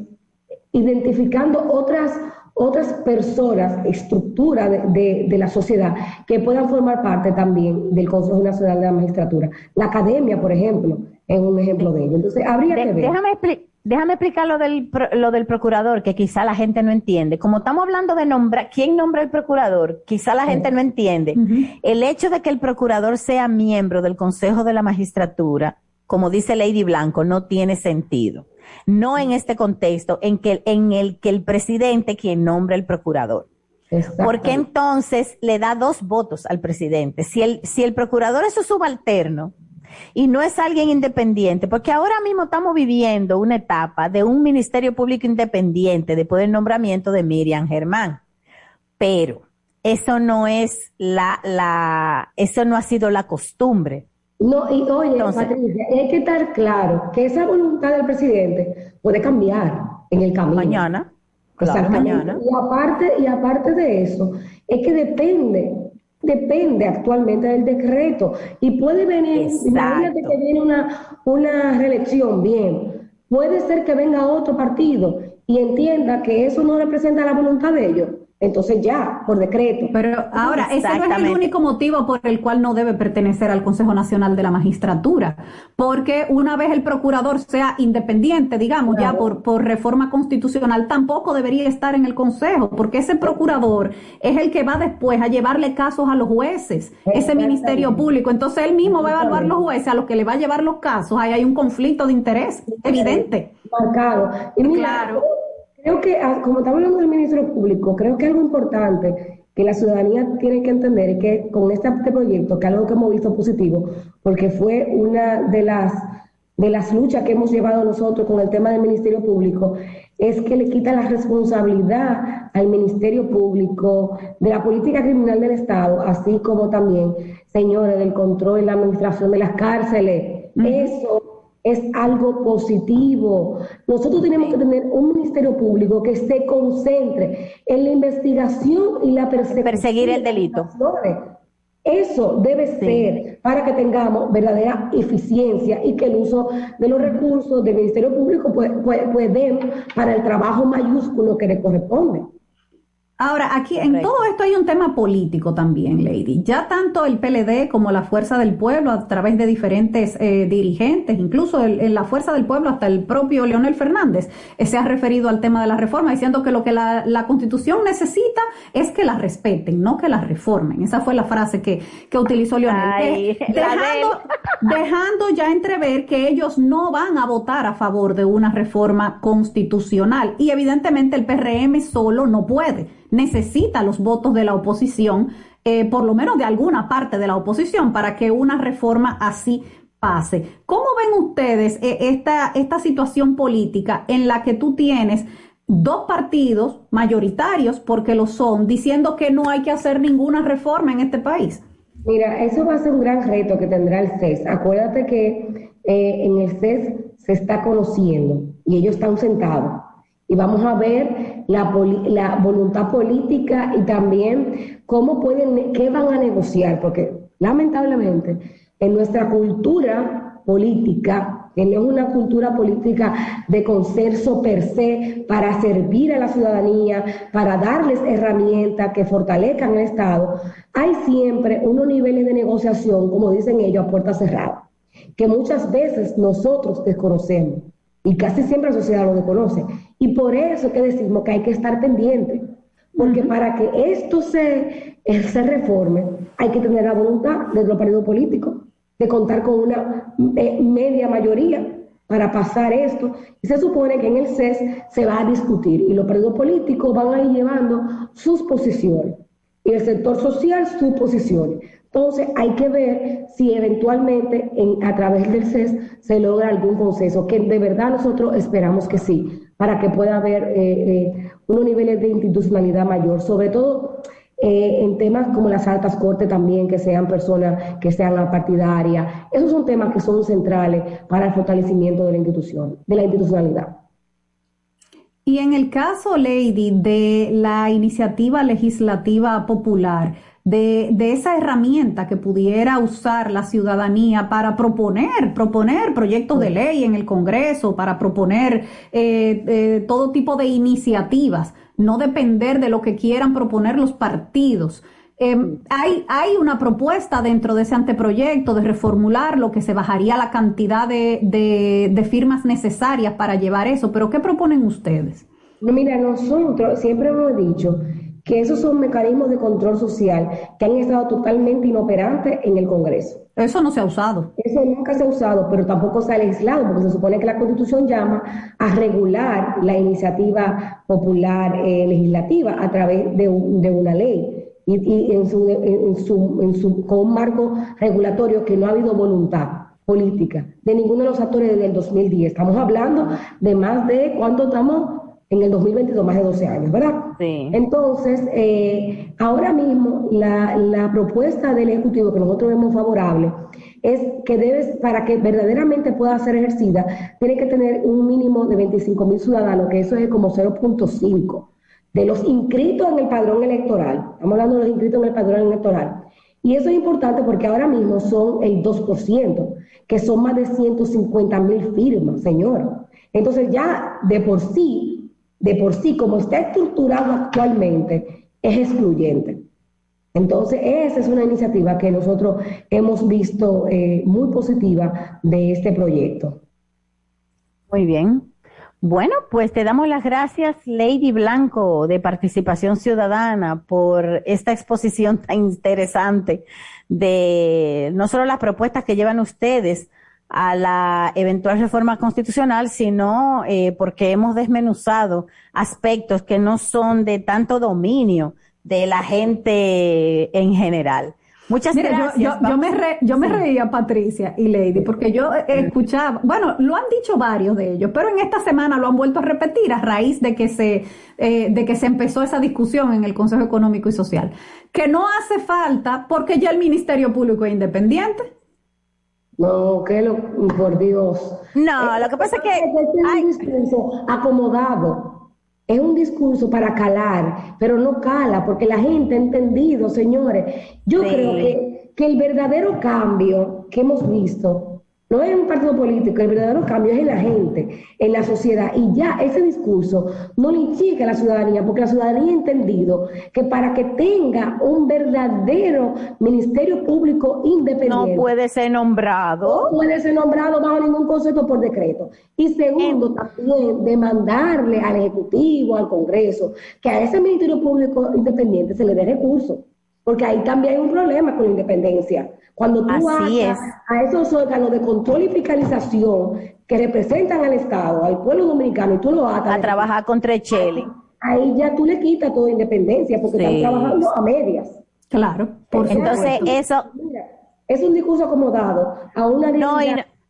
identificando otras, otras personas, estructuras de, de- de la sociedad que puedan formar parte también del Consejo Nacional de la Magistratura. La academia, por ejemplo, es un ejemplo de ello. Entonces, habría De- que ver. déjame, expli- déjame explicar lo del, lo del procurador, que quizá la gente no entiende. Como estamos hablando de nombrar, ¿quién nombra el procurador? Quizá la gente no entiende. El hecho de que el procurador sea miembro del Consejo de la Magistratura, como dice Lady Blanco, no tiene sentido. No en este contexto en que, en el que el presidente quien nombra el procurador. Porque entonces le da dos votos al presidente. Si el, si el procurador es su subalterno y no es alguien independiente, porque ahora mismo estamos viviendo una etapa de un Ministerio Público independiente después del nombramiento de Miriam Germán. Pero eso no es la, la, eso no ha sido la costumbre. No, y oye, Patricia, hay que estar claro que esa voluntad del presidente puede cambiar en el camino. Mañana. claro, mañana. Y aparte, y aparte de eso, es que depende, depende actualmente del decreto. Y puede venir, imagínate que viene una, una reelección, bien. Puede ser que venga otro partido y entienda que eso no representa la voluntad de ellos entonces ya, por decreto. Pero ahora, ese no es el único motivo por el cual no debe pertenecer al Consejo Nacional de la Magistratura, porque una vez el procurador sea independiente, digamos, ya por, por reforma constitucional, tampoco debería estar en el Consejo, porque ese procurador es el que va después a llevarle casos a los jueces, ese Ministerio Público. Entonces él mismo va a evaluar los jueces a los que le va a llevar los casos. Ahí hay un conflicto de interés evidente. Marcado. Y mira, claro. Creo que, ah, como estamos hablando del Ministerio Público, creo que algo importante que la ciudadanía tiene que entender es que con este, este proyecto, que es algo que hemos visto positivo, porque fue una de las, de las luchas que hemos llevado nosotros con el tema del Ministerio Público, es que le quita la responsabilidad al Ministerio Público de la política criminal del Estado, así como también, señores, del control y la administración de las cárceles. Eso es algo positivo. Nosotros tenemos que tener un ministerio público que se concentre en la investigación y la persecución. Perseguir el delito. Eso debe ser para que tengamos verdadera eficiencia y que el uso de los recursos del Ministerio Público pueda pues, pues, para el trabajo mayúsculo que le corresponde. Ahora, aquí en todo esto hay un tema político también, Lady. Ya tanto el PLD como la Fuerza del Pueblo, a través de diferentes eh, dirigentes, incluso en la Fuerza del Pueblo, hasta el propio Leonel Fernández, eh, se ha referido al tema de la reforma, diciendo que lo que la, Constitución necesita es que la respeten, no que la reformen. Esa fue la frase que, que utilizó Leonel. dejando, dejando ya entrever que ellos no van a votar a favor de una reforma constitucional. Y evidentemente el PRM solo no puede necesita los votos de la oposición, eh, por lo menos de alguna parte de la oposición, para que una reforma así pase. ¿Cómo ven ustedes eh, esta, esta situación política en la que tú tienes dos partidos mayoritarios, porque lo son, diciendo que no hay que hacer ninguna reforma en este país? Mira, eso va a ser un gran reto que tendrá el CES. Acuérdate que eh, en el CES se está conociendo y ellos están sentados y vamos a ver la, la, voluntad política y también cómo pueden, qué van a negociar, porque lamentablemente en nuestra cultura política, que no es una cultura política de consenso per se para servir a la ciudadanía, para darles herramientas que fortalezcan el Estado, hay siempre unos niveles de negociación, como dicen ellos, a puerta cerrada, que muchas veces nosotros desconocemos y casi siempre la sociedad lo desconoce. Y por eso que decimos que hay que estar pendiente, porque para que esto se, eh, se reforme, hay que tener la voluntad de los partidos políticos, de contar con una eh, media mayoría para pasar esto. Y se supone que en el CES se va a discutir y los partidos políticos van a ir llevando sus posiciones y el sector social sus posiciones. Entonces hay que ver si eventualmente a través del CES se logra algún consenso, que de verdad nosotros esperamos que sí, para que pueda haber eh, eh, unos niveles de institucionalidad mayor, sobre todo eh, en temas como las altas cortes también, que sean personas que sean apartidarias. Esos son temas que son centrales para el fortalecimiento de la institución, de la institucionalidad. Y en el caso, Lady, de la iniciativa legislativa popular, de, de, esa herramienta que pudiera usar la ciudadanía para proponer, proponer proyectos de ley en el Congreso, para proponer eh, eh, todo tipo de iniciativas, no depender de lo que quieran proponer los partidos. Em, hay, hay una propuesta dentro de ese anteproyecto de reformular lo que se bajaría la cantidad de, de, de firmas necesarias para llevar eso, pero ¿qué proponen ustedes? No, mira, nosotros siempre hemos dicho que esos son mecanismos de control social que han estado totalmente inoperantes en el Congreso. Eso no se ha usado. Eso nunca se ha usado, pero tampoco se ha legislado, porque se supone que la Constitución llama a regular la iniciativa popular eh, legislativa a través de, una ley. Y, en su, en su, en su, con un marco regulatorio que no ha habido voluntad política de ninguno de los actores desde el 2010. Estamos hablando de más de cuánto estamos en el 2022, más de 12 años, ¿verdad? Sí. Entonces, eh, ahora mismo la, la, propuesta del Ejecutivo que nosotros vemos favorable es que debes, para que verdaderamente pueda ser ejercida, tiene que tener un mínimo de 25 mil ciudadanos, que eso es como 0.5 de los inscritos en el padrón electoral. Estamos hablando de los inscritos en el padrón electoral. Y eso es importante porque ahora mismo son el 2%, que son más de 150 mil firmas, señor. Entonces ya de por sí de por sí, como está estructurado actualmente, es excluyente. Entonces, esa es una iniciativa que nosotros hemos visto eh, muy positiva de este proyecto. Muy bien. Bueno, pues te damos las gracias, Lady Blanco, de Participación Ciudadana, por esta exposición tan interesante de no solo las propuestas que llevan ustedes a la eventual reforma constitucional, sino eh, porque hemos desmenuzado aspectos que no son de tanto dominio de la gente en general. Muchas Mira, gracias. Yo, yo me, re- yo me Sí. reía, Patricia y Lady, porque yo eh, escuchaba, bueno, lo han dicho varios de ellos, pero en esta semana lo han vuelto a repetir a raíz de que se, eh, de que se empezó esa discusión en el Consejo Económico y Social, que no hace falta porque ya el Ministerio Público es independiente. No, que lo, por Dios. No, lo que pasa es que Este es un discurso acomodado. Es un discurso para calar, pero no cala, porque la gente ha entendido, señores. Yo Sí. creo que, que el verdadero cambio que hemos visto no es en un partido político, el verdadero cambio es en la gente, en la sociedad. Y ya ese discurso no le llega a la ciudadanía, porque la ciudadanía ha entendido que para que tenga un verdadero ministerio público independiente, no puede ser nombrado. no puede ser nombrado bajo ningún concepto por decreto. Y segundo, también demandarle al Ejecutivo, al Congreso, que a ese Ministerio Público Independiente se le dé recursos. Porque ahí también hay un problema con la independencia. Cuando tú Así es. a esos órganos de control y fiscalización que representan al Estado, al pueblo dominicano, y tú lo atas a trabajar contra Echele. ahí ya tú le quitas toda independencia porque Sí. están trabajando a medias. Claro, por Entonces, supuesto. eso, Mira, es un discurso acomodado a una No, y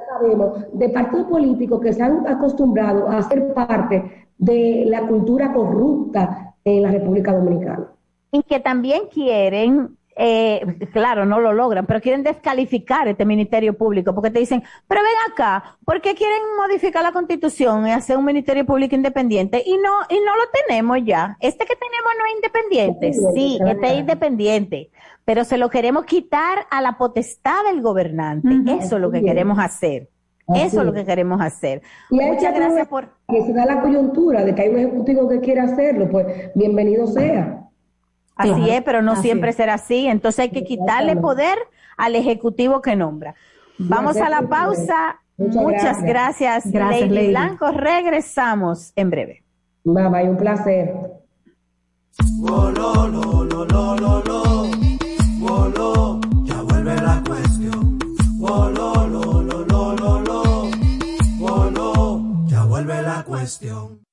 sabemos de partidos políticos que se han acostumbrado a ser parte de la cultura corrupta en la República Dominicana. Y que también quieren, eh, claro, no lo logran, pero quieren descalificar este Ministerio Público, porque te dicen, pero ven acá, ¿por qué quieren modificar la Constitución y hacer un Ministerio Público independiente? Y no, y no lo tenemos ya. Este que tenemos no es independiente, sí, este es independiente, pero se lo queremos quitar a la potestad del gobernante. Eso es lo que queremos hacer. Así Eso es lo que queremos hacer. Y Muchas gracias por... que se da la coyuntura de que hay un ejecutivo que quiere hacerlo, pues bienvenido sea. Así Claro, es, pero no así siempre es. será así. Entonces hay que quitarle poder al ejecutivo que nombra. Vamos a la pausa. Muchas Muchas gracias. gracias, Gracias, Lady, Lady. Blanco. Regresamos en breve. Mamá, hay un placer. Oh. Oh, ya vuelve la cuestión. Oh. Oh, ya vuelve la cuestión.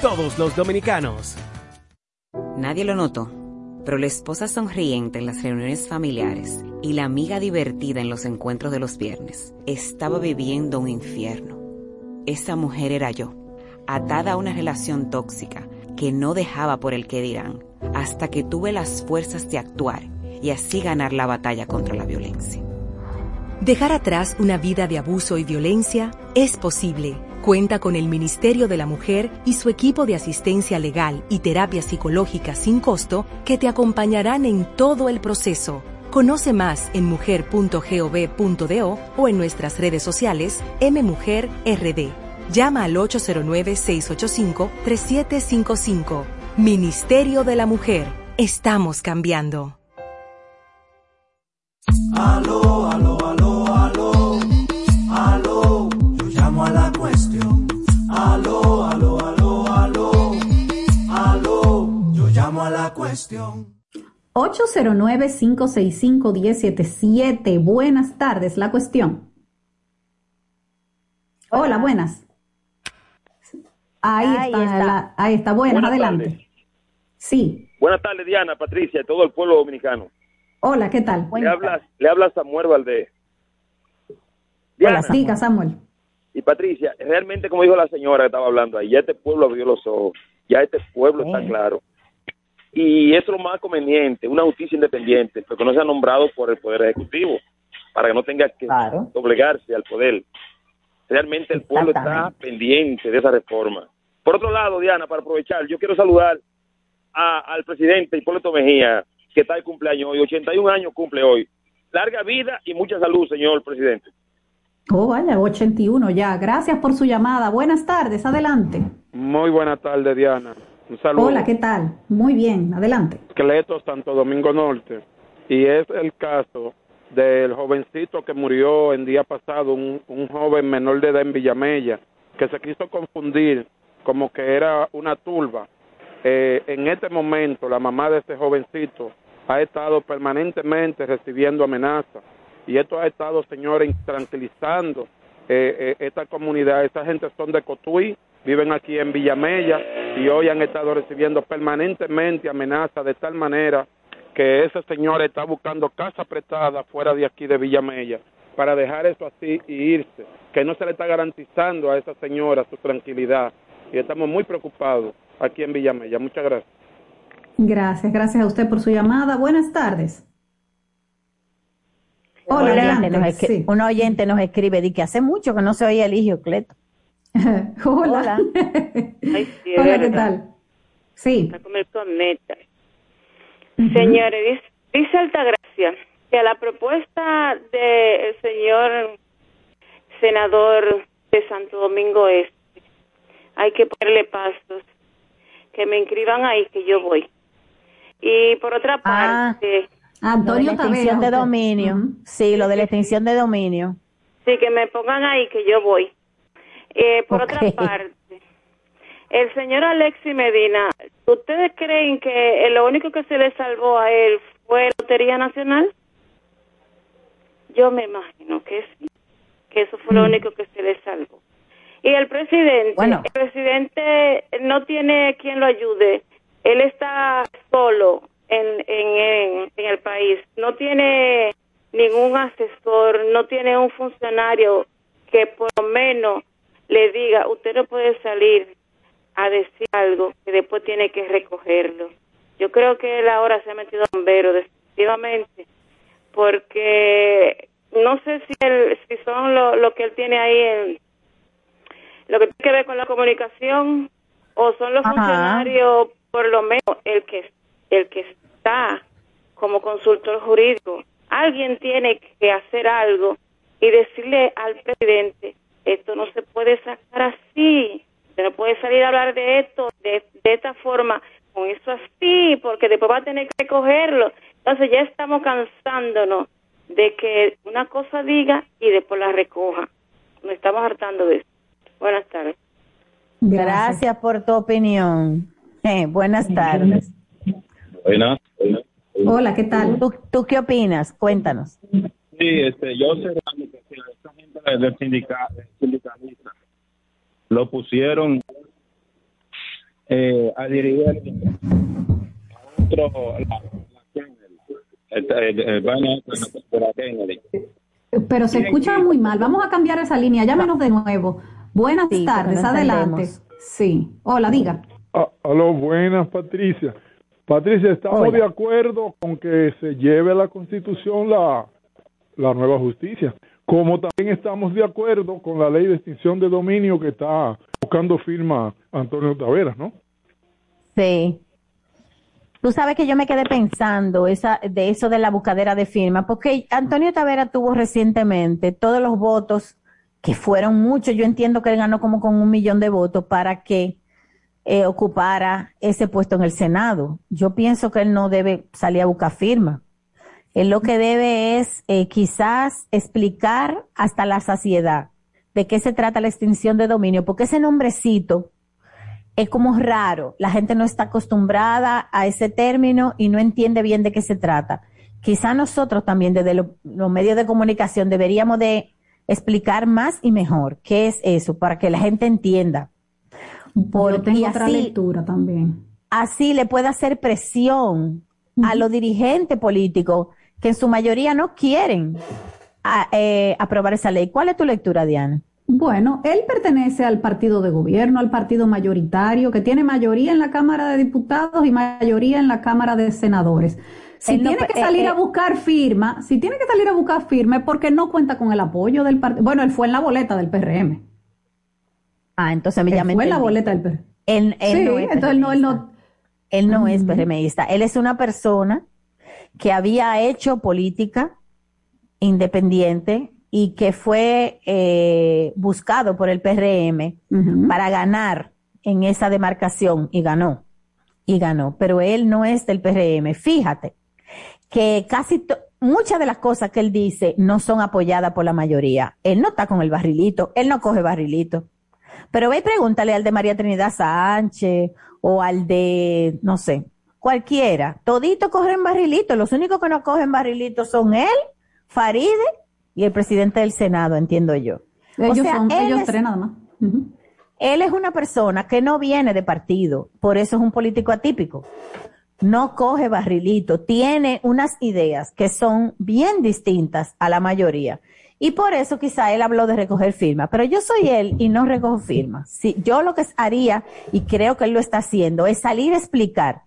todos los dominicanos. Nadie lo notó, pero la esposa sonriente en las reuniones familiares y la amiga divertida en los encuentros de los viernes estaba viviendo un infierno. Esa mujer era yo, atada a una relación tóxica que no dejaba por el que dirán, hasta que tuve las fuerzas de actuar y así ganar la batalla contra la violencia. Dejar atrás una vida de abuso y violencia es posible. Cuenta con el Ministerio de la Mujer y su equipo de asistencia legal y terapia psicológica sin costo que te acompañarán en todo el proceso. Conoce más en mujer.gov.do o en nuestras redes sociales mmujerrd. Llama al 809-685-3755. Ministerio de la Mujer. Estamos cambiando. Aló, cuestión. 809-565-1077. Buenas tardes, la cuestión. Hola, buenas. Ahí, Ahí está, está. la- ahí está, buenas, Buenas adelante. tardes. Sí, Buenas tardes, Diana, Patricia, todo el pueblo dominicano. hola, ¿qué tal? Le habla, le habla Samuel Valdés. Diana Hola, diga, Samuel. y Patricia, realmente como dijo la señora que estaba hablando ahí, ya este pueblo abrió los ojos, ya este pueblo está claro. Y eso es lo más conveniente, una justicia independiente, pero que no sea nombrado por el Poder Ejecutivo, para que no tenga que doblegarse al poder. Realmente el pueblo está pendiente de esa reforma. Por otro lado, Diana, para aprovechar, yo quiero saludar a- al presidente Hipólito Mejía, que está de cumpleaños hoy, 81 años cumple hoy. Larga vida y mucha salud, señor presidente. Oh, vaya, 81 ya. Gracias por su llamada. Buenas tardes, adelante. Muy buenas tardes, Diana. Un saludo. Hola, ¿qué tal? Muy bien, adelante. Esqueleto, Santo Domingo Norte. Y es el caso del jovencito que murió el día pasado, un, un joven menor de edad en Villamella, que se quiso confundir como que era una turba. Eh, en este momento, la mamá de este jovencito ha estado permanentemente recibiendo amenazas. Y esto ha estado, señores, tranquilizando eh, eh, esta comunidad. Esa gente son de Cotuí, viven aquí en Villamella y hoy han estado recibiendo permanentemente amenazas de tal manera que ese señor está buscando casa prestada fuera de aquí de Villamella para dejar eso así y irse, que no se le está garantizando a esa señora su tranquilidad y estamos muy preocupados aquí en Villamella. Muchas gracias. Gracias, gracias a usted por su llamada. Buenas tardes. Hola, Un oyente nos escri- Sí. Un oyente nos escribe, di que hace mucho que no se oía el hijo Cleto. Hola. Ay, Hola, ¿qué verdad. tal? Sí. Con. Señores, dice, dice Altagracia que a la propuesta del señor senador de Santo Domingo Este hay que ponerle pasos, que me inscriban ahí, que yo voy. Y por otra parte, Lo de la extinción de dominio. Sí, lo de la extinción de dominio. Sí, que me pongan ahí que yo voy. Eh, por otra parte, el señor Alexi Medina, ¿ustedes creen que lo único que se le salvó a él fue la Lotería Nacional? Yo me imagino que sí, que eso fue lo único que se le salvó. Y el presidente, Bueno. el presidente no tiene quien lo ayude. Él está solo en, en, en, en el país. No tiene ningún asesor, no tiene un funcionario que por lo menos le diga, usted no puede salir a decir algo que después tiene que recogerlo. Yo creo que él ahora se ha metido bombero, definitivamente, porque no sé si, él, si son lo, lo que él tiene ahí en lo que tiene que ver con la comunicación o son los Ajá. funcionarios, por lo menos el que el que está como consultor jurídico. Alguien tiene que hacer algo y decirle al presidente, esto no se puede sacar así, usted no puede salir a hablar de esto de, de esta forma, con eso así, porque después va a tener que recogerlo. Entonces ya estamos cansándonos de que una cosa diga y después la recoja. Nos estamos hartando de eso. Buenas tardes. Gracias, por tu opinión. Eh, buenas tardes. Buenas. Hola, ¿qué tal? ¿Tú, tú qué opinas? Cuéntanos. Sí, este, yo sé que gente del sindica- del sindicalista lo pusieron eh, a dirigir a otro, la, la Kennedy, el, el, el vaina esta de la Kennedy. Pero se escucha muy mal. Vamos a cambiar esa línea. Llámenos de nuevo. Buenas Sí, tardes, adelante. Sí. Hola, diga. Ah, aló, buenas, Patricia. Patricia, estamos Hola. de acuerdo con que se lleve a la Constitución la, la nueva justicia, como también estamos de acuerdo con la ley de extinción de dominio que está buscando firma Antonio Taveras, ¿no? Sí. Tú sabes que yo me quedé pensando esa, de eso de la buscadera de firma, porque Antonio Tavera tuvo recientemente todos los votos, que fueron muchos, yo entiendo que él ganó como con un millón de votos para que eh, ocupara ese puesto en el Senado. Yo pienso que él no debe salir a buscar firma. Él lo que debe es eh, quizás explicar hasta la saciedad de qué se trata la extinción de dominio, porque ese nombrecito es como raro. La gente no está acostumbrada a ese término y no entiende bien de qué se trata. Quizá nosotros también desde lo- los medios de comunicación deberíamos de explicar más y mejor qué es eso para que la gente entienda. Por- Yo tengo y otra lectura también. así le puede hacer presión a los dirigentes políticos que en su mayoría no quieren a- eh, aprobar esa ley. ¿Cuál es tu lectura, Diana? Bueno, él pertenece al partido de gobierno, al partido mayoritario, que tiene mayoría en la Cámara de Diputados y mayoría en la Cámara de Senadores. Si Él tiene que salir eh, a eh. buscar firma, si tiene que salir a buscar firma es porque no cuenta con el apoyo del partido. Bueno, él fue en la boleta del PRM. Ah, entonces me Él llama fue en la boleta del PRM. Él, él Sí, no es entonces él no, él no. Él no es. PRMista. Él es una persona que había hecho política independiente y que fue eh, buscado por el PRM para ganar en esa demarcación y ganó. Y ganó. Pero él no es del PRM. Fíjate que casi muchas de las cosas que él dice no son apoyadas por la mayoría. Él no está con el barrilito. Él no coge barrilito. Pero ve y pregúntale al de María Trinidad Sánchez o al de, no sé, cualquiera. Todito cogen barrilito. Los únicos que no cogen barrilito son él, Faride y el presidente del Senado, entiendo yo. O Ellos sea, son, ellos es- tres nada más. Él es una persona que no viene de partido, por eso es un político atípico. No coge barrilito, tiene unas ideas que son bien distintas a la mayoría. Y por eso quizá él habló de recoger firmas, pero yo soy él y no recojo firmas. Sí, yo lo que haría, y creo que él lo está haciendo, es salir a explicar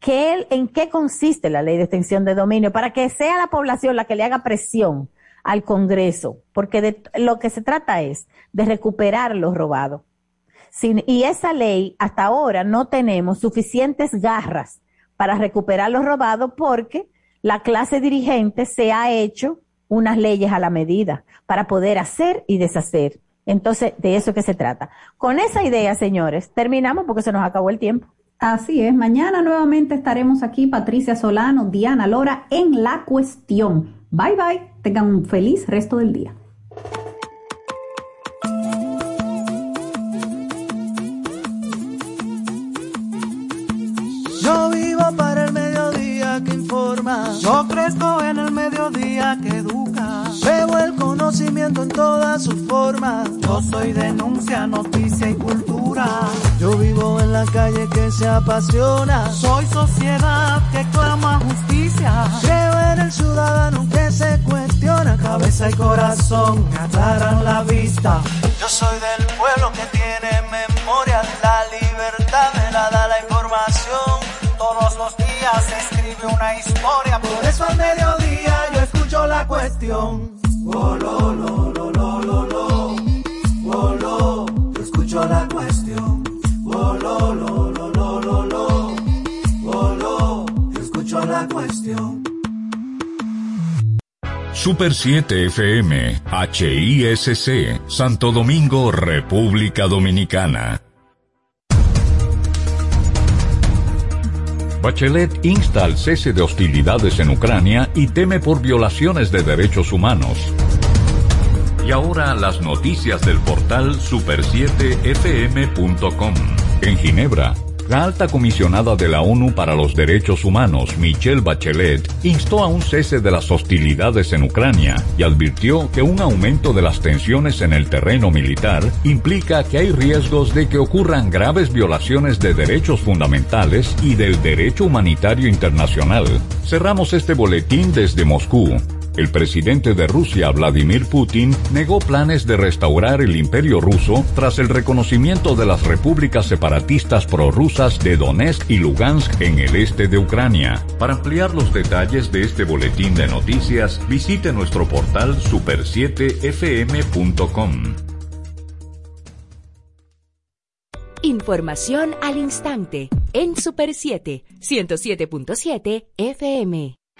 que él, en qué consiste la ley de extensión de dominio para que sea la población la que le haga presión al Congreso, porque de lo que se trata es de recuperar lo robado. Y esa ley, hasta ahora no tenemos suficientes garras para recuperar lo robado porque la clase dirigente se ha hecho unas leyes a la medida para poder hacer y deshacer. Entonces, de eso que se trata. Con esa idea, señores, terminamos porque se nos acabó el tiempo. Así es, mañana nuevamente estaremos aquí, Patricia Solano, Diana Lora, en La Cuestión. Bye bye, tengan un feliz resto del día. Yo vivo para el mediodía que informa. Yo crezco en el mediodía que educa. Bebo el conocimiento en todas sus formas. Yo soy denuncia, noticia y cultura. Yo vivo en la calle que se apasiona. Soy sociedad que clama justicia. Creo en el ciudadano que se cuestiona. Cabeza y corazón me aclaran la vista. Yo soy del pueblo que tiene memoria. La libertad me la da la información. Todos los días se escribe una historia. Por eso al mediodía escucho la cuestión. Oh, lo, lo, lo, lo, lo, lo. Oh, lo, yo escucho la cuestión. Oh, lo, lo, lo, lo, lo, lo. Oh, lo, yo escucho la cuestión. Super 7 FM, HISC, Santo Domingo, República Dominicana. Bachelet insta al cese de hostilidades en Ucrania y teme por violaciones de derechos humanos. Y ahora las noticias del portal super7fm.com. En Ginebra, la alta comisionada de la ONU para los Derechos Humanos, Michelle Bachelet, instó a un cese de las hostilidades en Ucrania y advirtió que un aumento de las tensiones en el terreno militar implica que hay riesgos de que ocurran graves violaciones de derechos fundamentales y del derecho humanitario internacional. Cerramos este boletín desde Moscú. El presidente de Rusia, Vladimir Putin, negó planes de restaurar el imperio ruso tras el reconocimiento de las repúblicas separatistas prorrusas de Donetsk y Lugansk en el este de Ucrania. Para ampliar los detalles de este boletín de noticias, visite nuestro portal super7fm.com. Información al instante en Super 7, 107.7 FM.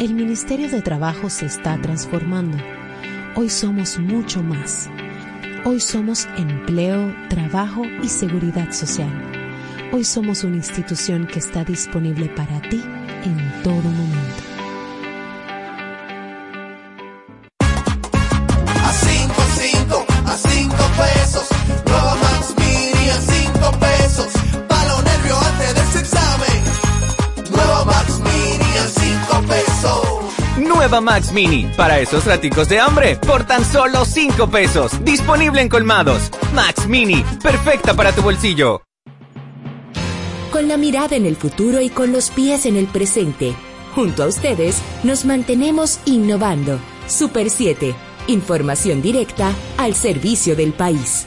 El Ministerio de Trabajo se está transformando. Hoy somos mucho más. Hoy somos empleo, trabajo y seguridad social. Hoy somos una institución que está disponible para ti en todo momento. Max Mini, para esos raticos de hambre, por tan solo 5 pesos. Disponible en colmados. Max Mini, perfecta para tu bolsillo. Con la mirada en el futuro y con los pies en el presente. Junto a ustedes, nos mantenemos innovando. Super 7. Información directa al servicio del país.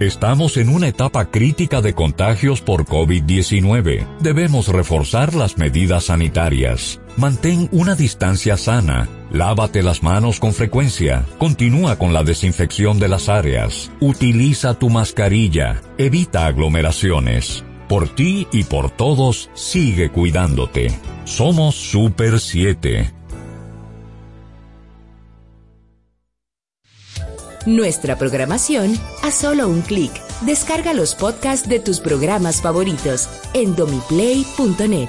Estamos en una etapa crítica de contagios por COVID-19. Debemos reforzar las medidas sanitarias. Mantén una distancia sana. Lávate las manos con frecuencia. Continúa con la desinfección de las áreas. Utiliza tu mascarilla. Evita aglomeraciones. Por ti y por todos, sigue cuidándote. Somos Super 7. Nuestra programación a solo un clic. Descarga los podcasts de tus programas favoritos en domiplay.net.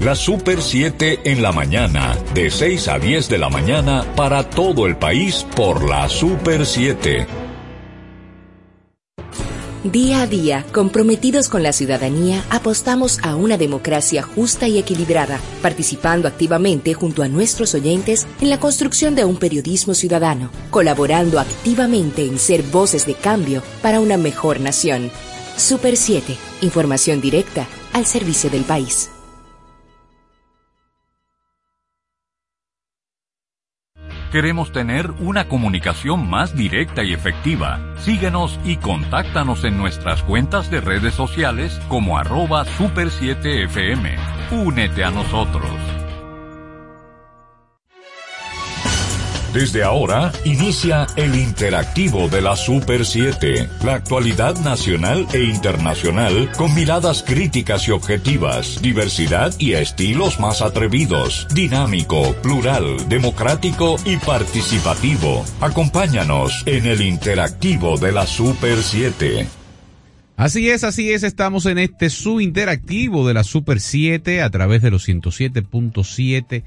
La Super 7 en la mañana, de 6 a 10 de la mañana para todo el país por la Super 7. Día a día, comprometidos con la ciudadanía, apostamos a una democracia justa y equilibrada, participando activamente junto a nuestros oyentes en la construcción de un periodismo ciudadano, colaborando activamente en ser voces de cambio para una mejor nación. Super 7, información directa al servicio del país. Queremos tener una comunicación más directa y efectiva. Síguenos y contáctanos en nuestras cuentas de redes sociales como arroba super7fm. Únete a nosotros. Desde ahora inicia el interactivo de la Super 7, la actualidad nacional e internacional con miradas críticas y objetivas, diversidad y estilos más atrevidos, dinámico, plural, democrático y participativo. Acompáñanos en el interactivo de la Super 7. Así es, así es, estamos en este su interactivo de la Super 7 a través de los 107.7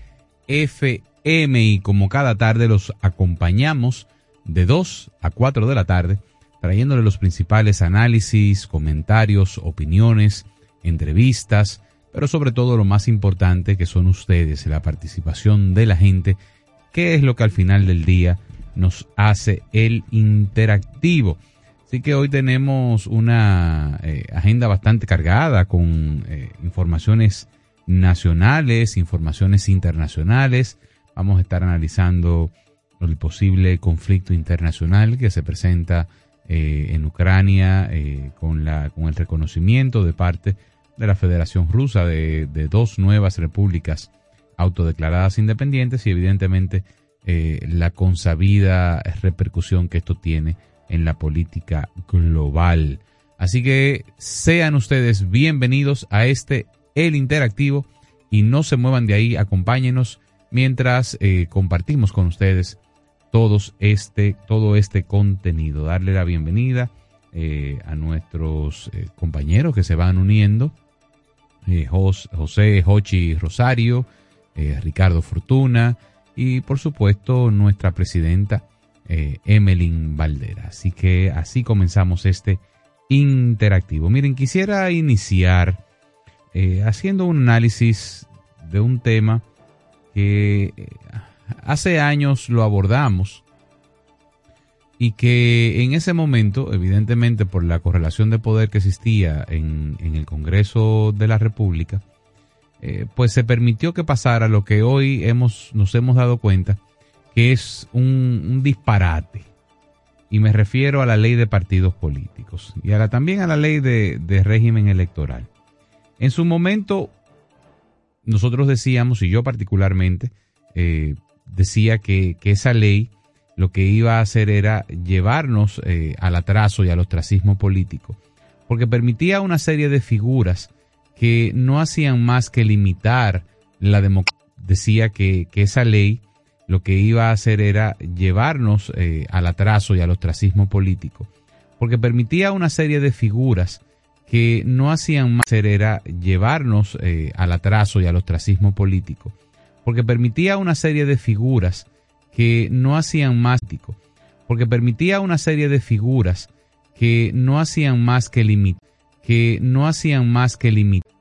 FM y como cada tarde los acompañamos de 2 a 4 de la tarde trayéndole los principales análisis, comentarios, opiniones, entrevistas, pero sobre todo lo más importante que son ustedes, la participación de la gente, que es lo que al final del día nos hace el interactivo. Así que hoy tenemos una eh, agenda bastante cargada con eh, informaciones nacionales, informaciones internacionales, Vamos a estar analizando el posible conflicto internacional que se presenta eh, en Ucrania eh, con, la, con el reconocimiento de parte de la Federación Rusa de, dos nuevas repúblicas autodeclaradas independientes y evidentemente eh, la consabida repercusión que esto tiene en la política global. Así que sean ustedes bienvenidos a este El Interactivo y no se muevan de ahí, acompáñenos mientras eh, compartimos con ustedes todos este, todo este contenido. Darle la bienvenida eh, a nuestros eh, compañeros que se van uniendo. José Hochi Rosario, Ricardo Fortuna y por supuesto nuestra presidenta Emelin Valdera. Así que así comenzamos este interactivo. Miren, quisiera iniciar haciendo un análisis de un tema que eh, hace años lo abordamos y que en ese momento, evidentemente por la correlación de poder que existía en, el Congreso de la República, eh, pues se permitió que pasara lo que hoy hemos, nos hemos dado cuenta que es un, disparate. Y me refiero a la ley de partidos políticos y a también a la ley de, régimen electoral. En su momento, nosotros decíamos, y yo particularmente, eh, decía que, esa ley lo que iba a hacer era llevarnos eh, al atraso y al ostracismo político, porque permitía una serie de figuras que no hacían más que limitar la democracia. Decía que, esa ley lo que iba a hacer era llevarnos eh, al atraso y al ostracismo político, porque permitía una serie de figuras que no hacían más era llevarnos eh, al atraso y al ostracismo político, porque permitía una serie de figuras que no hacían más porque permitía una serie de figuras que no que que no hacían más que limitar